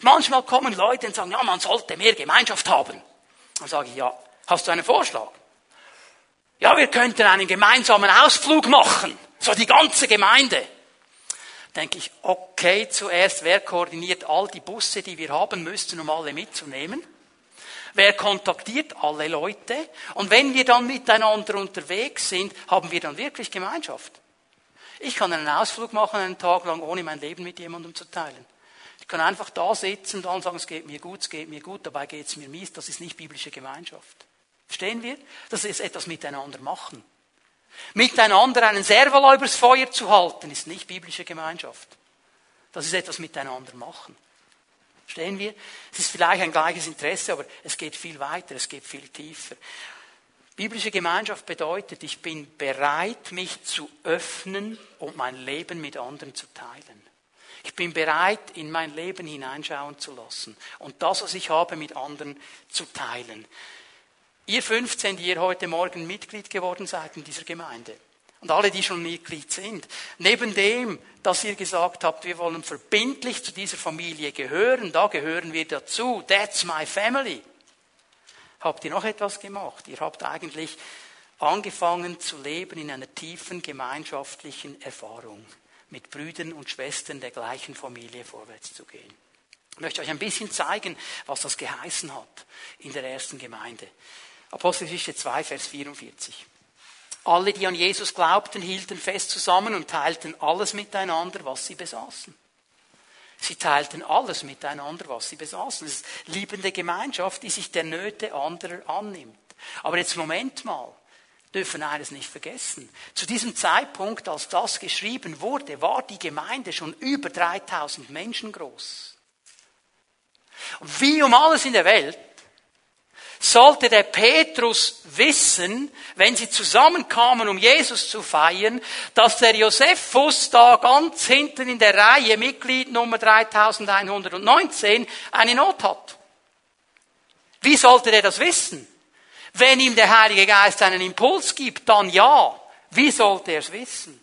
Manchmal kommen Leute und sagen, ja, man sollte mehr Gemeinschaft haben. Dann sage ich, ja, hast du einen Vorschlag? Ja, wir könnten einen gemeinsamen Ausflug machen. So die ganze Gemeinde. Denke ich, okay, zuerst, wer koordiniert all die Busse, die wir haben müssten, um alle mitzunehmen? Wer kontaktiert alle Leute? Und wenn wir dann miteinander unterwegs sind, haben wir dann wirklich Gemeinschaft. Ich kann einen Ausflug machen, einen Tag lang, ohne mein Leben mit jemandem zu teilen. Ich kann einfach da sitzen und dann sagen, es geht mir gut, es geht mir gut, dabei geht es mir mies. Das ist nicht biblische Gemeinschaft. Verstehen wir? Das ist etwas miteinander machen. Miteinander einen Serval übers Feuer zu halten, ist nicht biblische Gemeinschaft. Das ist etwas miteinander machen. Verstehen wir? Es ist vielleicht ein gleiches Interesse, aber es geht viel weiter, es geht viel tiefer. Biblische Gemeinschaft bedeutet, ich bin bereit, mich zu öffnen und mein Leben mit anderen zu teilen. Ich bin bereit, in mein Leben hineinschauen zu lassen und das, was ich habe, mit anderen zu teilen. Ihr 15, die ihr heute Morgen Mitglied geworden seid in dieser Gemeinde, und alle, die schon Mitglied sind. Neben dem, dass ihr gesagt habt, wir wollen verbindlich zu dieser Familie gehören, da gehören wir dazu, that's my family. Habt ihr noch etwas gemacht? Ihr habt eigentlich angefangen zu leben in einer tiefen gemeinschaftlichen Erfahrung, mit Brüdern und Schwestern der gleichen Familie vorwärts zu gehen. Ich möchte euch ein bisschen zeigen, was das geheißen hat in der ersten Gemeinde. Apostelgeschichte 2, Vers 44. Alle, die an Jesus glaubten, hielten fest zusammen und teilten alles miteinander, was sie besaßen. Sie teilten alles miteinander, was sie besaßen. Das ist liebende Gemeinschaft, die sich der Nöte anderer annimmt. Aber jetzt Moment mal, dürfen eines nicht vergessen. Zu diesem Zeitpunkt, als das geschrieben wurde, war die Gemeinde schon über 3000 Menschen groß. Wie um alles in der Welt sollte der Petrus wissen, wenn sie zusammenkamen, um Jesus zu feiern, dass der Josephus da ganz hinten in der Reihe, Mitglied Nummer 3119, eine Not hat. Wie sollte der das wissen? Wenn ihm der Heilige Geist einen Impuls gibt, dann ja. Wie sollte er es wissen?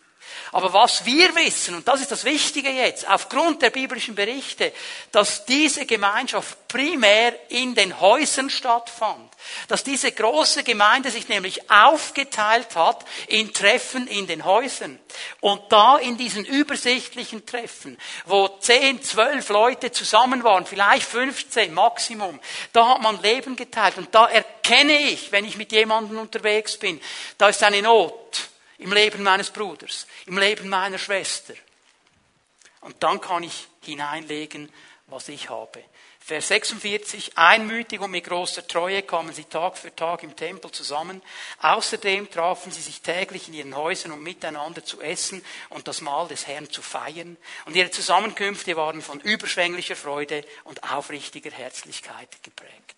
Aber was wir wissen, und das ist das Wichtige jetzt, aufgrund der biblischen Berichte, dass diese Gemeinschaft primär in den Häusern stattfand. Dass diese große Gemeinde sich nämlich aufgeteilt hat in Treffen in den Häusern. Und da in diesen übersichtlichen Treffen, wo 10, 12 Leute zusammen waren, vielleicht 15 Maximum, da hat man Leben geteilt. Und da erkenne ich, wenn ich mit jemandem unterwegs bin, da ist eine Not im Leben meines Bruders, im Leben meiner Schwester. Und dann kann ich hineinlegen, was ich habe. Vers 46, einmütig und mit großer Treue kamen sie Tag für Tag im Tempel zusammen. Außerdem trafen sie sich täglich in ihren Häusern, um miteinander zu essen und das Mahl des Herrn zu feiern. Und ihre Zusammenkünfte waren von überschwänglicher Freude und aufrichtiger Herzlichkeit geprägt.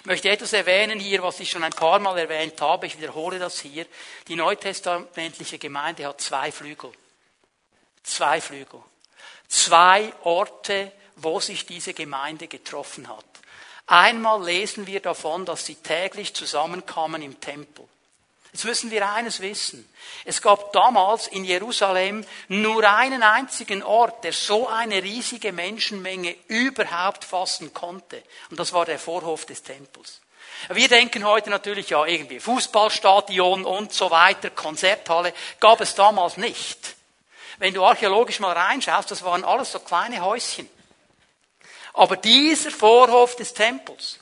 Ich möchte etwas erwähnen hier, was ich schon ein paar Mal erwähnt habe. Ich wiederhole das hier. Die neutestamentliche Gemeinde hat zwei Flügel. Zwei Flügel. Zwei Orte, wo sich diese Gemeinde getroffen hat. Einmal lesen wir davon, dass sie täglich zusammenkamen im Tempel. Jetzt müssen wir eines wissen. Es gab damals in Jerusalem nur einen einzigen Ort, der so eine riesige Menschenmenge überhaupt fassen konnte. Und das war der Vorhof des Tempels. Wir denken heute natürlich, ja, irgendwie Fußballstadion und so weiter, Konzerthalle, gab es damals nicht. Wenn du archäologisch mal reinschaust, das waren alles so kleine Häuschen. Aber dieser Vorhof des Tempels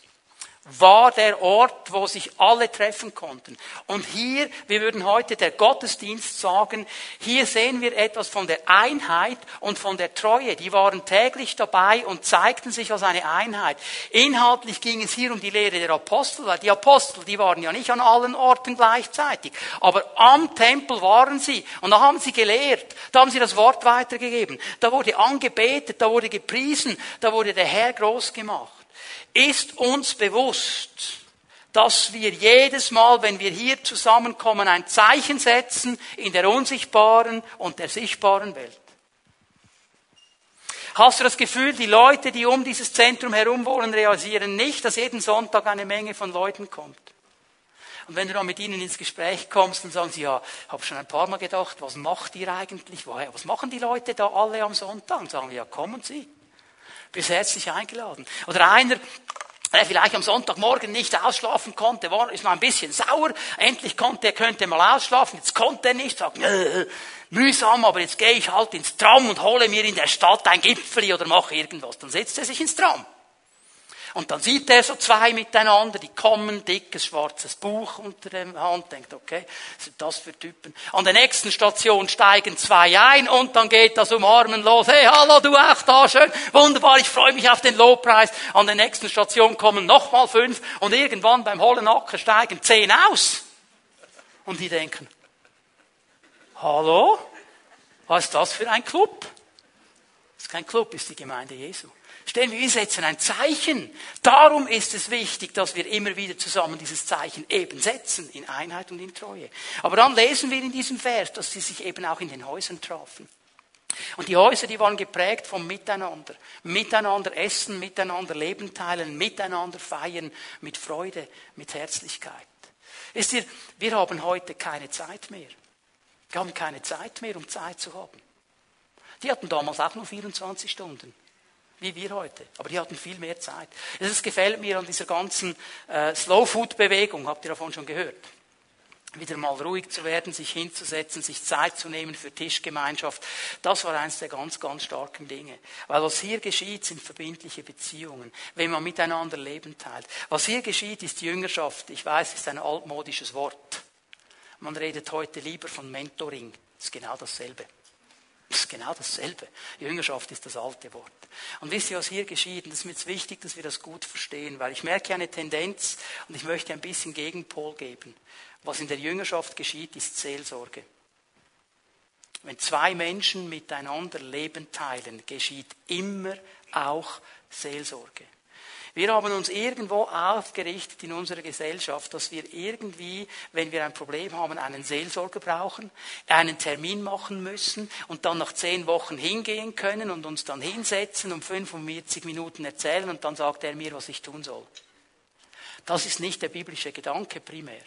war der Ort, wo sich alle treffen konnten. Und hier, wir würden heute der Gottesdienst sagen, hier sehen wir etwas von der Einheit und von der Treue. Die waren täglich dabei und zeigten sich als eine Einheit. Inhaltlich ging es hier um die Lehre der Apostel, weil die Apostel, die waren ja nicht an allen Orten gleichzeitig. Aber am Tempel waren sie und da haben sie gelehrt, da haben sie das Wort weitergegeben, da wurde angebetet, da wurde gepriesen, da wurde der Herr groß gemacht ist uns bewusst, dass wir jedes Mal, wenn wir hier zusammenkommen, ein Zeichen setzen in der unsichtbaren und der sichtbaren Welt. Hast du das Gefühl, die Leute, die um dieses Zentrum herum wohnen, realisieren nicht, dass jeden Sonntag eine Menge von Leuten kommt? Und wenn du dann mit ihnen ins Gespräch kommst, dann sagen sie, ja, habe schon ein paar Mal gedacht, was macht ihr eigentlich? Was machen die Leute da alle am Sonntag? Und sagen wir, ja, kommen Sie bist herzlich eingeladen. Oder einer, der vielleicht am Sonntagmorgen nicht ausschlafen konnte, war, ist noch ein bisschen sauer. Endlich konnte er, könnte mal ausschlafen. Jetzt konnte er nicht, sagt, äh, mühsam, aber jetzt gehe ich halt ins Tram und hole mir in der Stadt ein Gipfeli oder mache irgendwas. Dann setzt er sich ins Tram. Und dann sieht er so zwei miteinander, die kommen, dickes schwarzes Buch unter der Hand, denkt, okay, was sind das für Typen? An der nächsten Station steigen zwei ein und dann geht das Umarmen los. Hey, hallo, du auch da, schön, wunderbar, ich freue mich auf den Lobpreis. An der nächsten Station kommen nochmal fünf und irgendwann beim Hollenacker steigen zehn aus. Und die denken, hallo, was ist das für ein Club? Das ist kein Club, ist die Gemeinde Jesu. Stellen wir, wir setzen ein Zeichen. Darum ist es wichtig, dass wir immer wieder zusammen dieses Zeichen eben setzen, in Einheit und in Treue. Aber dann lesen wir in diesem Vers, dass sie sich eben auch in den Häusern trafen. Und die Häuser, die waren geprägt vom Miteinander. Miteinander essen, miteinander Leben teilen, miteinander feiern, mit Freude, mit Herzlichkeit. Wisst ihr, wir haben heute keine Zeit mehr. Wir haben keine Zeit mehr, um Zeit zu haben. Die hatten damals auch nur 24 Stunden wie wir heute. Aber die hatten viel mehr Zeit. Es gefällt mir an dieser ganzen äh, Slow-Food-Bewegung, habt ihr davon schon gehört? Wieder mal ruhig zu werden, sich hinzusetzen, sich Zeit zu nehmen für Tischgemeinschaft. Das war eines der ganz, ganz starken Dinge. Weil was hier geschieht, sind verbindliche Beziehungen, wenn man miteinander Leben teilt. Was hier geschieht, ist Jüngerschaft. Ich weiß, ist ein altmodisches Wort. Man redet heute lieber von Mentoring. Das ist genau dasselbe. Ist genau dasselbe. Jüngerschaft ist das alte Wort. Und wisst ihr, was hier geschieht? Und es ist mir jetzt wichtig, dass wir das gut verstehen, weil ich merke eine Tendenz und ich möchte ein bisschen Gegenpol geben. Was in der Jüngerschaft geschieht, ist Seelsorge. Wenn zwei Menschen miteinander Leben teilen, geschieht immer auch Seelsorge. Wir haben uns irgendwo aufgerichtet in unserer Gesellschaft, dass wir irgendwie, wenn wir ein Problem haben, einen Seelsorger brauchen, einen Termin machen müssen und dann nach zehn Wochen hingehen können und uns dann hinsetzen und 45 Minuten erzählen und dann sagt er mir, was ich tun soll. Das ist nicht der biblische Gedanke primär.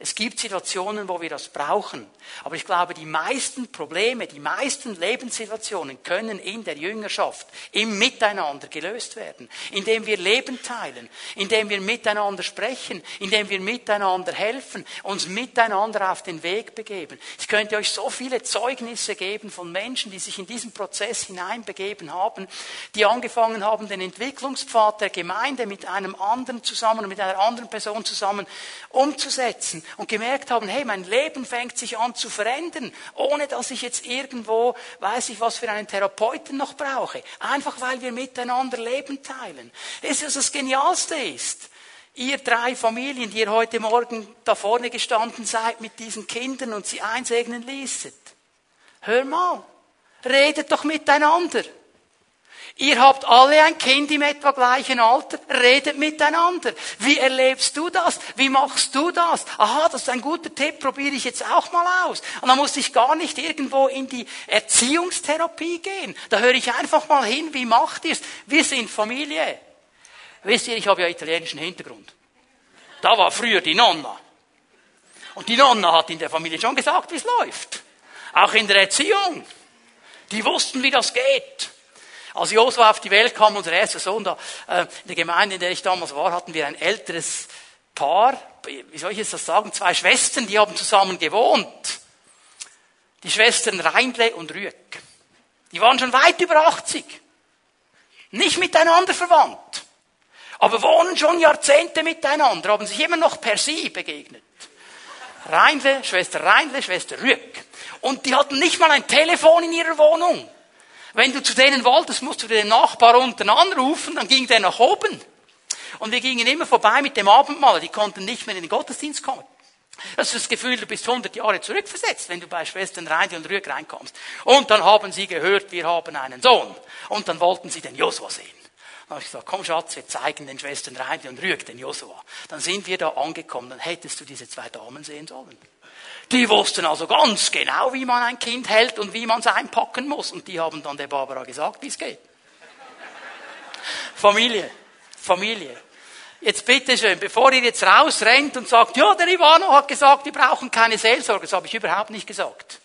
Es gibt Situationen, wo wir das brauchen. Aber ich glaube, die meisten Probleme, die meisten Lebenssituationen können in der Jüngerschaft, im Miteinander gelöst werden. Indem wir Leben teilen, indem wir miteinander sprechen, indem wir miteinander helfen, uns miteinander auf den Weg begeben. Ich könnte euch so viele Zeugnisse geben von Menschen, die sich in diesen Prozess hineinbegeben haben, die angefangen haben, den Entwicklungspfad der Gemeinde mit einem anderen zusammen, mit einer anderen Person zusammen umzusetzen und gemerkt haben, hey, mein Leben fängt sich an zu verändern, ohne dass ich jetzt irgendwo, weiß ich, was für einen Therapeuten noch brauche. Einfach weil wir miteinander Leben teilen. Es ist das Genialste ist. Ihr drei Familien, die ihr heute Morgen da vorne gestanden seid mit diesen Kindern und sie einsegnen ließet. Hör mal, redet doch miteinander. Ihr habt alle ein Kind im etwa gleichen Alter, redet miteinander. Wie erlebst du das? Wie machst du das? Aha, das ist ein guter Tipp, probiere ich jetzt auch mal aus. Und dann muss ich gar nicht irgendwo in die Erziehungstherapie gehen. Da höre ich einfach mal hin, wie macht ihr es? Wir sind Familie. Wisst ihr, ich habe ja italienischen Hintergrund. Da war früher die Nonna. Und die Nonna hat in der Familie schon gesagt, wie es läuft. Auch in der Erziehung. Die wussten, wie das geht. Als Josua auf die Welt kam, unser erster Sohn, da, äh, in der Gemeinde, in der ich damals war, hatten wir ein älteres Paar, wie soll ich jetzt das sagen, zwei Schwestern, die haben zusammen gewohnt. Die Schwestern Reindle und Rüeg. Die waren schon weit über 80. Nicht miteinander verwandt. Aber wohnen schon Jahrzehnte miteinander, haben sich immer noch per Sie begegnet. Reindle, Schwester Reindle, Schwester Rüeg. Und die hatten nicht mal ein Telefon in ihrer Wohnung. Wenn du zu denen wolltest, musst du den Nachbar unten anrufen, dann ging der nach oben. Und wir gingen immer vorbei mit dem Abendmahl, die konnten nicht mehr in den Gottesdienst kommen. Das ist das Gefühl, du bist 100 Jahre zurückversetzt, wenn du bei Schwestern Reindi und Rüeg reinkommst. Und dann haben sie gehört, wir haben einen Sohn. Und dann wollten sie den Josua sehen. Dann habe ich gesagt, komm Schatz, wir zeigen den Schwestern Reindi und Rüeg den Josua. Dann sind wir da angekommen, dann hättest du diese zwei Damen sehen sollen. Die wussten also ganz genau, wie man ein Kind hält und wie man es einpacken muss. Und die haben dann der Barbara gesagt, wie es geht. Familie. Familie. Jetzt bitte schön, bevor ihr jetzt rausrennt und sagt, ja, der Ivano hat gesagt, wir brauchen keine Seelsorge. Das habe ich überhaupt nicht gesagt.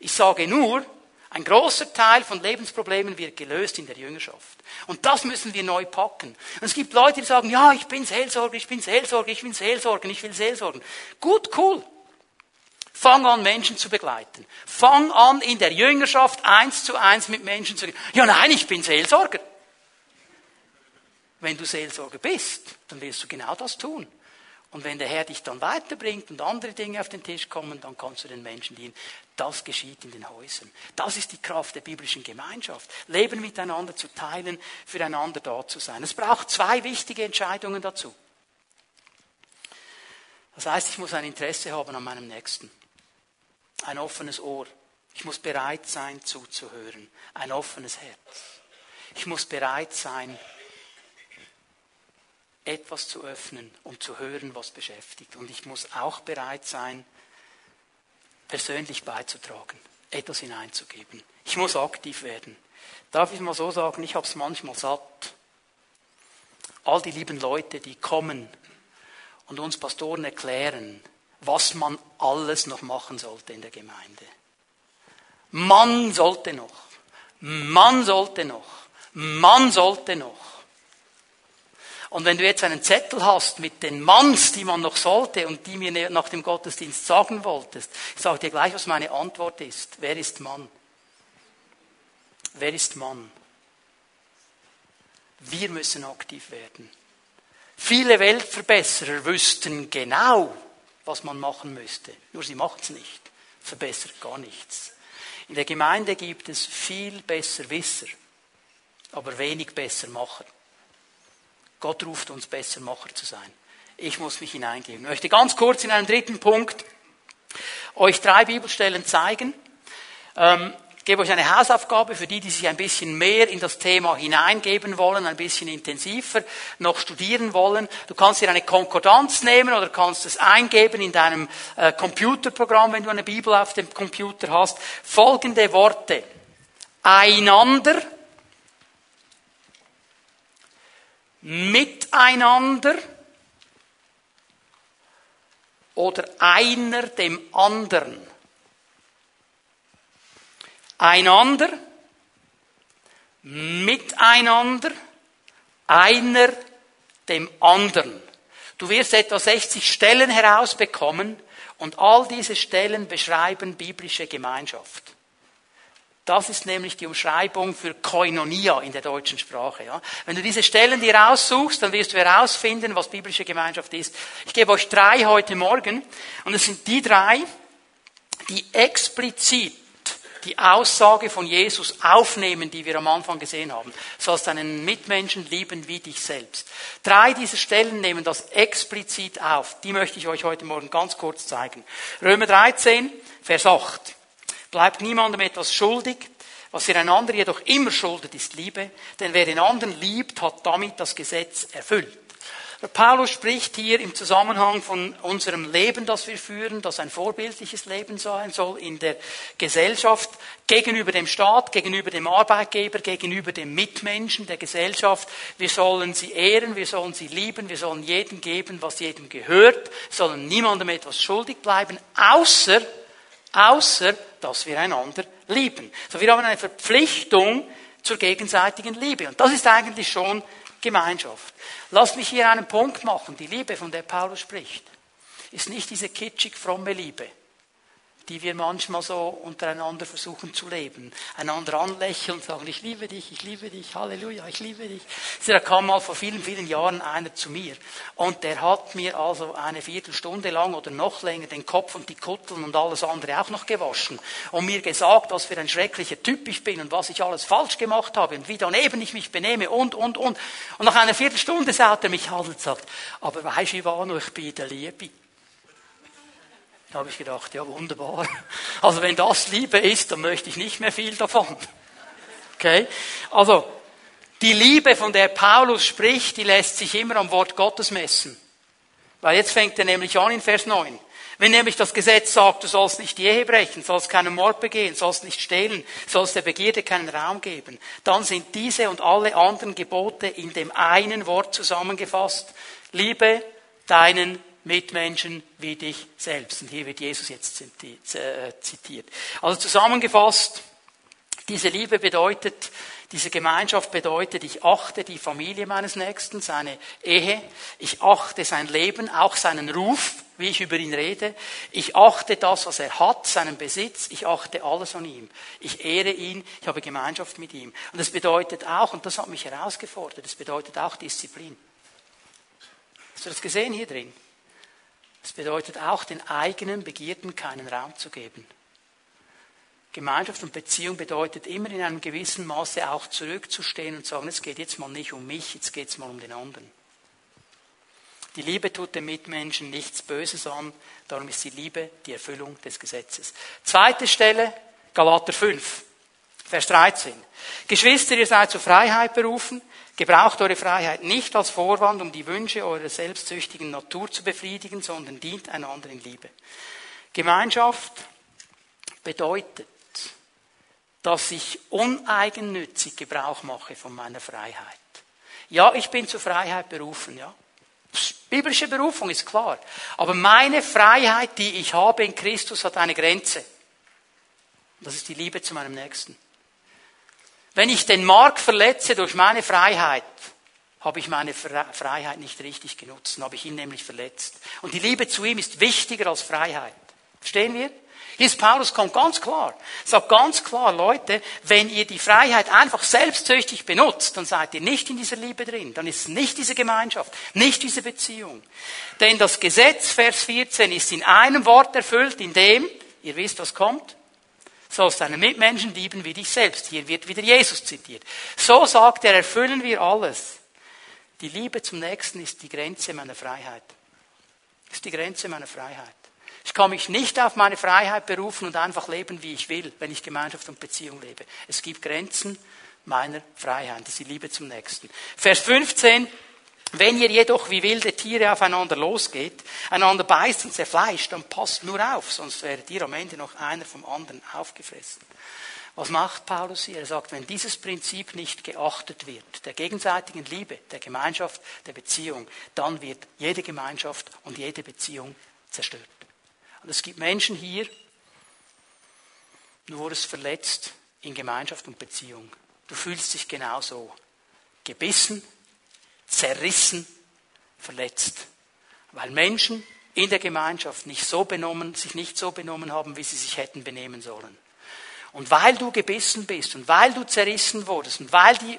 Ich sage nur, ein großer Teil von Lebensproblemen wird gelöst in der Jüngerschaft. Und das müssen wir neu packen. Und es gibt Leute, die sagen, ja, ich bin Seelsorger, ich bin Seelsorger, ich bin Seelsorger, ich will Seelsorgen. Gut, cool. Fang an, Menschen zu begleiten. Fang an, in der Jüngerschaft eins zu eins mit Menschen zu gehen. Ja, nein, ich bin Seelsorger. Wenn du Seelsorger bist, dann wirst du genau das tun. Und wenn der Herr dich dann weiterbringt und andere Dinge auf den Tisch kommen, dann kannst du den Menschen dienen. Das geschieht in den Häusern. Das ist die Kraft der biblischen Gemeinschaft. Leben miteinander zu teilen, füreinander da zu sein. Es braucht zwei wichtige Entscheidungen dazu. Das heißt, ich muss ein Interesse haben an meinem Nächsten ein offenes Ohr. Ich muss bereit sein zuzuhören. Ein offenes Herz. Ich muss bereit sein, etwas zu öffnen und zu hören, was beschäftigt. Und ich muss auch bereit sein, persönlich beizutragen, etwas hineinzugeben. Ich muss aktiv werden. Darf ich mal so sagen, ich habe es manchmal satt. All die lieben Leute, die kommen und uns Pastoren erklären, was man alles noch machen sollte in der Gemeinde. Man sollte noch. Man sollte noch. Man sollte noch. Und wenn du jetzt einen Zettel hast mit den Manns, die man noch sollte und die mir nach dem Gottesdienst sagen wolltest, ich sage dir gleich, was meine Antwort ist. Wer ist Mann? Wer ist Mann? Wir müssen aktiv werden. Viele Weltverbesserer wüssten genau, was man machen müsste. Nur sie macht es nicht. Verbessert gar nichts. In der Gemeinde gibt es viel besser Wisser, aber wenig besser Macher. Gott ruft uns besser Macher zu sein. Ich muss mich hineingeben. Ich möchte ganz kurz in einem dritten Punkt euch drei Bibelstellen zeigen. Ähm, gebe euch eine Hausaufgabe für die, die sich ein bisschen mehr in das Thema hineingeben wollen, ein bisschen intensiver noch studieren wollen. Du kannst dir eine Konkordanz nehmen oder kannst es eingeben in deinem äh, Computerprogramm, wenn du eine Bibel auf dem Computer hast. Folgende Worte. Einander, miteinander oder einer dem anderen einander, miteinander, einer dem anderen. Du wirst etwa 60 Stellen herausbekommen und all diese Stellen beschreiben biblische Gemeinschaft. Das ist nämlich die Umschreibung für Koinonia in der deutschen Sprache. Ja. Wenn du diese Stellen dir raussuchst, dann wirst du herausfinden, was biblische Gemeinschaft ist. Ich gebe euch drei heute Morgen und es sind die drei, die explizit die Aussage von Jesus aufnehmen, die wir am Anfang gesehen haben. Sollst deinen Mitmenschen lieben wie dich selbst. Drei dieser Stellen nehmen das explizit auf. Die möchte ich euch heute Morgen ganz kurz zeigen. Römer 13, Vers 8. Bleibt niemandem etwas schuldig. Was ihr einander jedoch immer schuldet, ist Liebe. Denn wer den anderen liebt, hat damit das Gesetz erfüllt. Paulus spricht hier im Zusammenhang von unserem Leben, das wir führen, das ein vorbildliches Leben sein soll in der Gesellschaft, gegenüber dem Staat, gegenüber dem Arbeitgeber, gegenüber dem Mitmenschen der Gesellschaft. Wir sollen sie ehren, wir sollen sie lieben, wir sollen jedem geben, was jedem gehört, sollen niemandem etwas schuldig bleiben, außer, außer, dass wir einander lieben. So, wir haben eine Verpflichtung zur gegenseitigen Liebe. Und das ist eigentlich schon Gemeinschaft. Lass mich hier einen Punkt machen. Die Liebe, von der Paulus spricht, ist nicht diese kitschig fromme Liebe, die wir manchmal so untereinander versuchen zu leben. Einander anlächeln und sagen, ich liebe dich, ich liebe dich, Halleluja, ich liebe dich. Da kam mal vor vielen, vielen Jahren einer zu mir und der hat mir also eine Viertelstunde lang oder noch länger den Kopf und die Kutteln und alles andere auch noch gewaschen und mir gesagt, was für ein schrecklicher Typ ich bin und was ich alles falsch gemacht habe und wie daneben ich mich benehme und, und, und. Und nach einer Viertelstunde schaut er mich an und sagt, aber weisst du, Ivano, ich bin der Liebe. Da habe ich gedacht, ja wunderbar. Also wenn das Liebe ist, dann möchte ich nicht mehr viel davon. Okay? Also, die Liebe, von der Paulus spricht, die lässt sich immer am Wort Gottes messen. Weil jetzt fängt er nämlich an in Vers 9. Wenn nämlich das Gesetz sagt, du sollst nicht die Ehe brechen, sollst keinen Mord begehen, sollst nicht stehlen, sollst der Begierde keinen Raum geben, dann sind diese und alle anderen Gebote in dem einen Wort zusammengefasst. Liebe deinen Mitmenschen wie dich selbst. Und hier wird Jesus jetzt äh, zitiert. Also zusammengefasst, diese Liebe bedeutet, diese Gemeinschaft bedeutet, ich achte die Familie meines Nächsten, seine Ehe, ich achte sein Leben, auch seinen Ruf, wie ich über ihn rede, ich achte das, was er hat, seinen Besitz, ich achte alles an ihm, ich ehre ihn, ich habe Gemeinschaft mit ihm. Und das bedeutet auch, und das hat mich herausgefordert, das bedeutet auch Disziplin. Hast du das gesehen hier drin? Das bedeutet auch, den eigenen Begierden keinen Raum zu geben. Gemeinschaft und Beziehung bedeutet immer in einem gewissen Maße auch zurückzustehen und sagen, es geht jetzt mal nicht um mich, jetzt geht es mal um den anderen. Die Liebe tut dem Mitmenschen nichts Böses an, darum ist die Liebe die Erfüllung des Gesetzes. Zweite Stelle, Galater 5, Vers 13. Geschwister, ihr seid zur Freiheit berufen, Gebraucht eure Freiheit nicht als Vorwand, um die Wünsche eurer selbstsüchtigen Natur zu befriedigen, sondern dient einander in Liebe. Gemeinschaft bedeutet, dass ich uneigennützig Gebrauch mache von meiner Freiheit. Ja, ich bin zur Freiheit berufen, ja. Biblische Berufung ist klar. Aber meine Freiheit, die ich habe in Christus, hat eine Grenze. Das ist die Liebe zu meinem Nächsten. Wenn ich den Markt verletze durch meine Freiheit, habe ich meine Freiheit nicht richtig genutzt, habe ich ihn nämlich verletzt. Und die Liebe zu ihm ist wichtiger als Freiheit. Verstehen wir? Hier ist Paulus kommt ganz klar, sagt ganz klar, Leute, wenn ihr die Freiheit einfach selbstsüchtig benutzt, dann seid ihr nicht in dieser Liebe drin, dann ist es nicht diese Gemeinschaft, nicht diese Beziehung. Denn das Gesetz, Vers 14, ist in einem Wort erfüllt, in dem, ihr wisst, was kommt, sollst deine Mitmenschen lieben wie dich selbst. Hier wird wieder Jesus zitiert. So sagt er, erfüllen wir alles. Die Liebe zum Nächsten ist die Grenze meiner Freiheit. Ist die Grenze meiner Freiheit. Ich kann mich nicht auf meine Freiheit berufen und einfach leben, wie ich will, wenn ich Gemeinschaft und Beziehung lebe. Es gibt Grenzen meiner Freiheit. Das ist die Liebe zum Nächsten. Vers 15. Wenn ihr jedoch wie wilde Tiere aufeinander losgeht, einander beißt und zerfleischt, dann passt nur auf, sonst werdet ihr am Ende noch einer vom anderen aufgefressen. Was macht Paulus hier? Er sagt, wenn dieses Prinzip nicht geachtet wird, der gegenseitigen Liebe, der Gemeinschaft, der Beziehung, dann wird jede Gemeinschaft und jede Beziehung zerstört. Und es gibt Menschen hier, du wurdest verletzt in Gemeinschaft und Beziehung. Du fühlst dich genauso. Gebissen, zerrissen, verletzt. Weil Menschen in der Gemeinschaft nicht so benommen, sich nicht so benommen haben, wie sie sich hätten benehmen sollen. Und weil du gebissen bist und weil du zerrissen wurdest und weil die,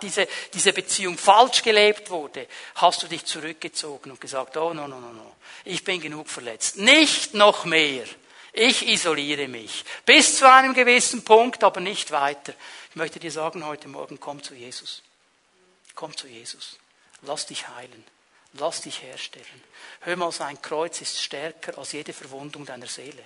diese, diese Beziehung falsch gelebt wurde, hast du dich zurückgezogen und gesagt, oh no, no, no, no, ich bin genug verletzt. Nicht noch mehr. Ich isoliere mich. Bis zu einem gewissen Punkt, aber nicht weiter. Ich möchte dir sagen heute Morgen, komm zu Jesus. Komm zu Jesus. Lass dich heilen. Lass dich herstellen. Hör mal, sein Kreuz ist stärker als jede Verwundung deiner Seele.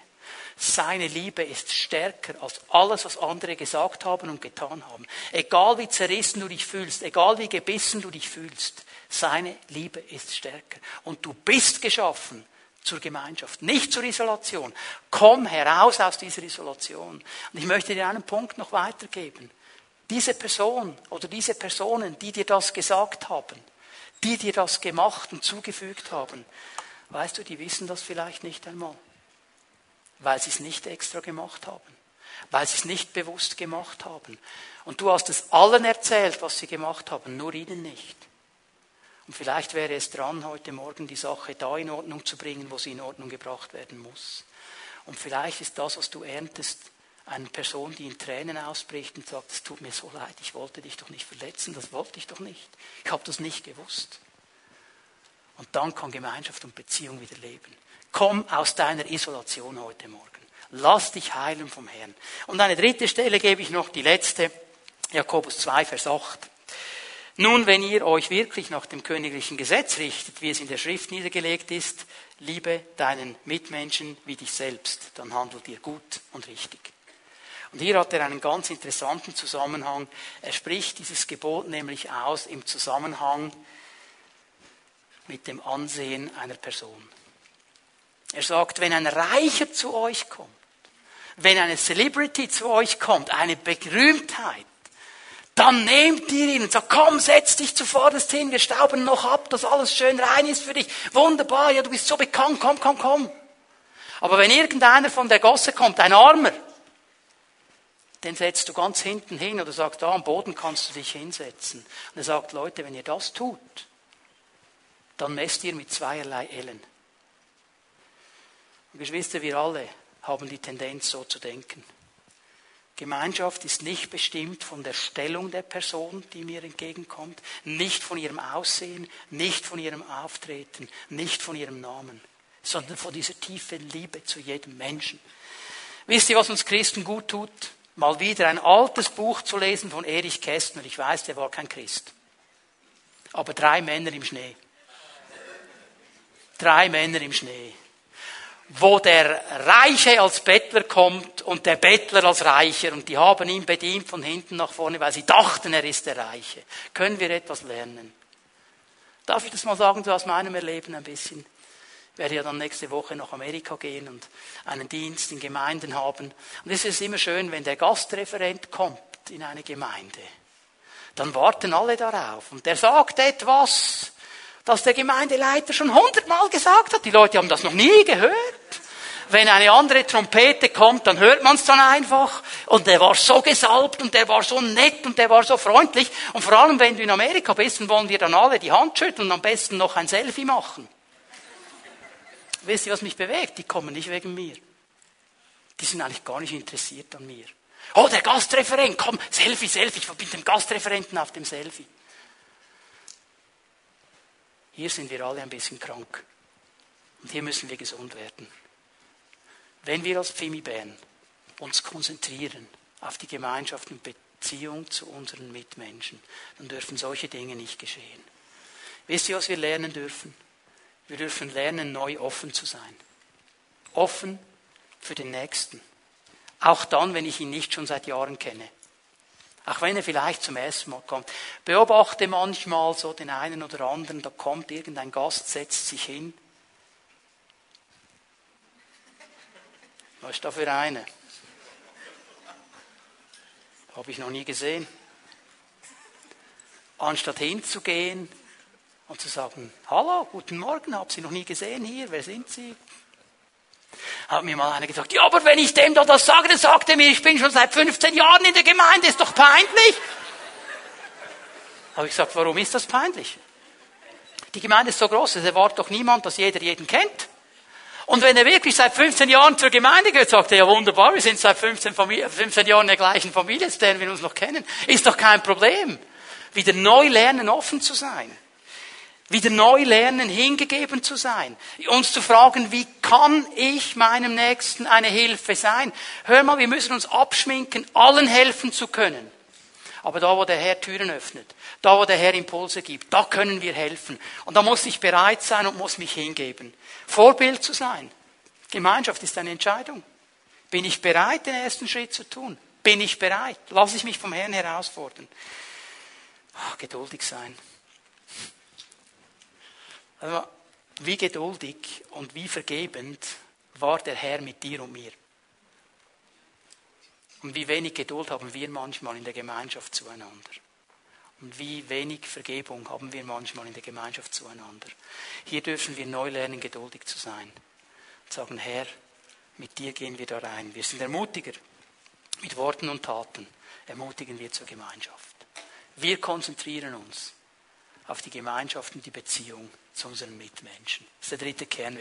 Seine Liebe ist stärker als alles, was andere gesagt haben und getan haben. Egal wie zerrissen du dich fühlst, egal wie gebissen du dich fühlst, seine Liebe ist stärker. Und du bist geschaffen zur Gemeinschaft, nicht zur Isolation. Komm heraus aus dieser Isolation. Und ich möchte dir einen Punkt noch weitergeben. Diese Person oder diese Personen, die dir das gesagt haben, die dir das gemacht und zugefügt haben, weißt du, die wissen das vielleicht nicht einmal weil sie es nicht extra gemacht haben, weil sie es nicht bewusst gemacht haben. Und du hast es allen erzählt, was sie gemacht haben, nur ihnen nicht. Und vielleicht wäre es dran, heute Morgen die Sache da in Ordnung zu bringen, wo sie in Ordnung gebracht werden muss. Und vielleicht ist das, was du erntest, eine Person, die in Tränen ausbricht und sagt, es tut mir so leid, ich wollte dich doch nicht verletzen, das wollte ich doch nicht. Ich habe das nicht gewusst. Und dann kann Gemeinschaft und Beziehung wieder leben. Komm aus deiner Isolation heute Morgen. Lass dich heilen vom Herrn. Und eine dritte Stelle gebe ich noch, die letzte, Jakobus 2, Vers 8. Nun, wenn ihr euch wirklich nach dem königlichen Gesetz richtet, wie es in der Schrift niedergelegt ist, liebe deinen Mitmenschen wie dich selbst, dann handelt ihr gut und richtig. Und hier hat er einen ganz interessanten Zusammenhang. Er spricht dieses Gebot nämlich aus im Zusammenhang mit dem Ansehen einer Person. Er sagt, wenn ein Reicher zu euch kommt, wenn eine Celebrity zu euch kommt, eine Berühmtheit, dann nehmt ihr ihn und sagt, komm, setz dich zuvorderst hin, wir stauben noch ab, dass alles schön rein ist für dich. Wunderbar, ja, du bist so bekannt, komm, komm, komm. Aber wenn irgendeiner von der Gosse kommt, ein Armer, den setzt du ganz hinten hin oder sagst, da am Boden kannst du dich hinsetzen. Und er sagt, Leute, wenn ihr das tut, dann messt ihr mit zweierlei Ellen. Und Geschwister, wir alle haben die Tendenz, so zu denken. Gemeinschaft ist nicht bestimmt von der Stellung der Person, die mir entgegenkommt, nicht von ihrem Aussehen, nicht von ihrem Auftreten, nicht von ihrem Namen, sondern von dieser tiefen Liebe zu jedem Menschen. Wisst ihr, was uns Christen gut tut? Mal wieder ein altes Buch zu lesen von Erich Kästner. Ich weiß, der war kein Christ. Aber drei Männer im Schnee. Drei Männer im Schnee wo der Reiche als Bettler kommt und der Bettler als Reicher und die haben ihn bedient von hinten nach vorne, weil sie dachten, er ist der Reiche. Können wir etwas lernen? Darf ich das mal sagen, so aus meinem Erleben ein bisschen? Werde ja dann nächste Woche nach Amerika gehen und einen Dienst in Gemeinden haben. Und es ist immer schön, wenn der Gastreferent kommt in eine Gemeinde. Dann warten alle darauf und der sagt etwas, das der Gemeindeleiter schon hundertmal gesagt hat. Die Leute haben das noch nie gehört. Wenn eine andere Trompete kommt, dann hört man es dann einfach. Und der war so gesalbt und der war so nett und der war so freundlich. Und vor allem, wenn du in Amerika bist, dann wollen dir dann alle die Hand schütteln und am besten noch ein Selfie machen. Wisst ihr, was mich bewegt? Die kommen nicht wegen mir. Die sind eigentlich gar nicht interessiert an mir. Oh, der Gastreferent, komm, Selfie, Selfie, ich bin dem Gastreferenten auf dem Selfie. Hier sind wir alle ein bisschen krank. Und hier müssen wir gesund werden. Wenn wir als Pfimi-Bern uns konzentrieren auf die Gemeinschaft und Beziehung zu unseren Mitmenschen, dann dürfen solche Dinge nicht geschehen. Wisst ihr, was wir lernen dürfen? Wir dürfen lernen, neu offen zu sein. Offen für den Nächsten. Auch dann, wenn ich ihn nicht schon seit Jahren kenne. Auch wenn er vielleicht zum ersten Mal kommt. Beobachte manchmal so den einen oder anderen, da kommt irgendein Gast, setzt sich hin. Was ist da für eine? Habe ich noch nie gesehen. Anstatt hinzugehen und zu sagen, hallo, guten Morgen, habe Sie noch nie gesehen hier, wer sind Sie? Hat mir mal einer gesagt, ja, aber wenn ich dem da das sage, dann sagt er mir, ich bin schon seit 15 Jahren in der Gemeinde, ist doch peinlich. Habe ich gesagt, warum ist das peinlich? Die Gemeinde ist so groß, es erwartet doch niemand, dass jeder jeden kennt. Und wenn er wirklich seit 15 Jahren zur Gemeinde gehört, sagt er, ja wunderbar, wir sind seit 15, Familie, 15 Jahren in der gleichen Familie, jetzt lernen wir uns noch kennen. Ist doch kein Problem. Wieder neu lernen, offen zu sein. Wieder neu lernen, hingegeben zu sein. Uns zu fragen, wie kann ich meinem Nächsten eine Hilfe sein? Hör mal, wir müssen uns abschminken, allen helfen zu können. Aber da, wo der Herr Türen öffnet, da, wo der Herr Impulse gibt, da können wir helfen. Und da muss ich bereit sein und muss mich hingeben. Vorbild zu sein. Gemeinschaft ist eine Entscheidung. Bin ich bereit, den ersten Schritt zu tun? Bin ich bereit? Lass ich mich vom Herrn herausfordern. Oh, geduldig sein. Also, wie geduldig und wie vergebend war der Herr mit dir und mir. Und wie wenig Geduld haben wir manchmal in der Gemeinschaft zueinander. Und wie wenig Vergebung haben wir manchmal in der Gemeinschaft zueinander. Hier dürfen wir neu lernen, geduldig zu sein. Und sagen, Herr, mit dir gehen wir da rein. Wir sind Ermutiger. Mit Worten und Taten ermutigen wir zur Gemeinschaft. Wir konzentrieren uns auf die Gemeinschaft und die Beziehung zu unseren Mitmenschen. Das ist der dritte Kernwert.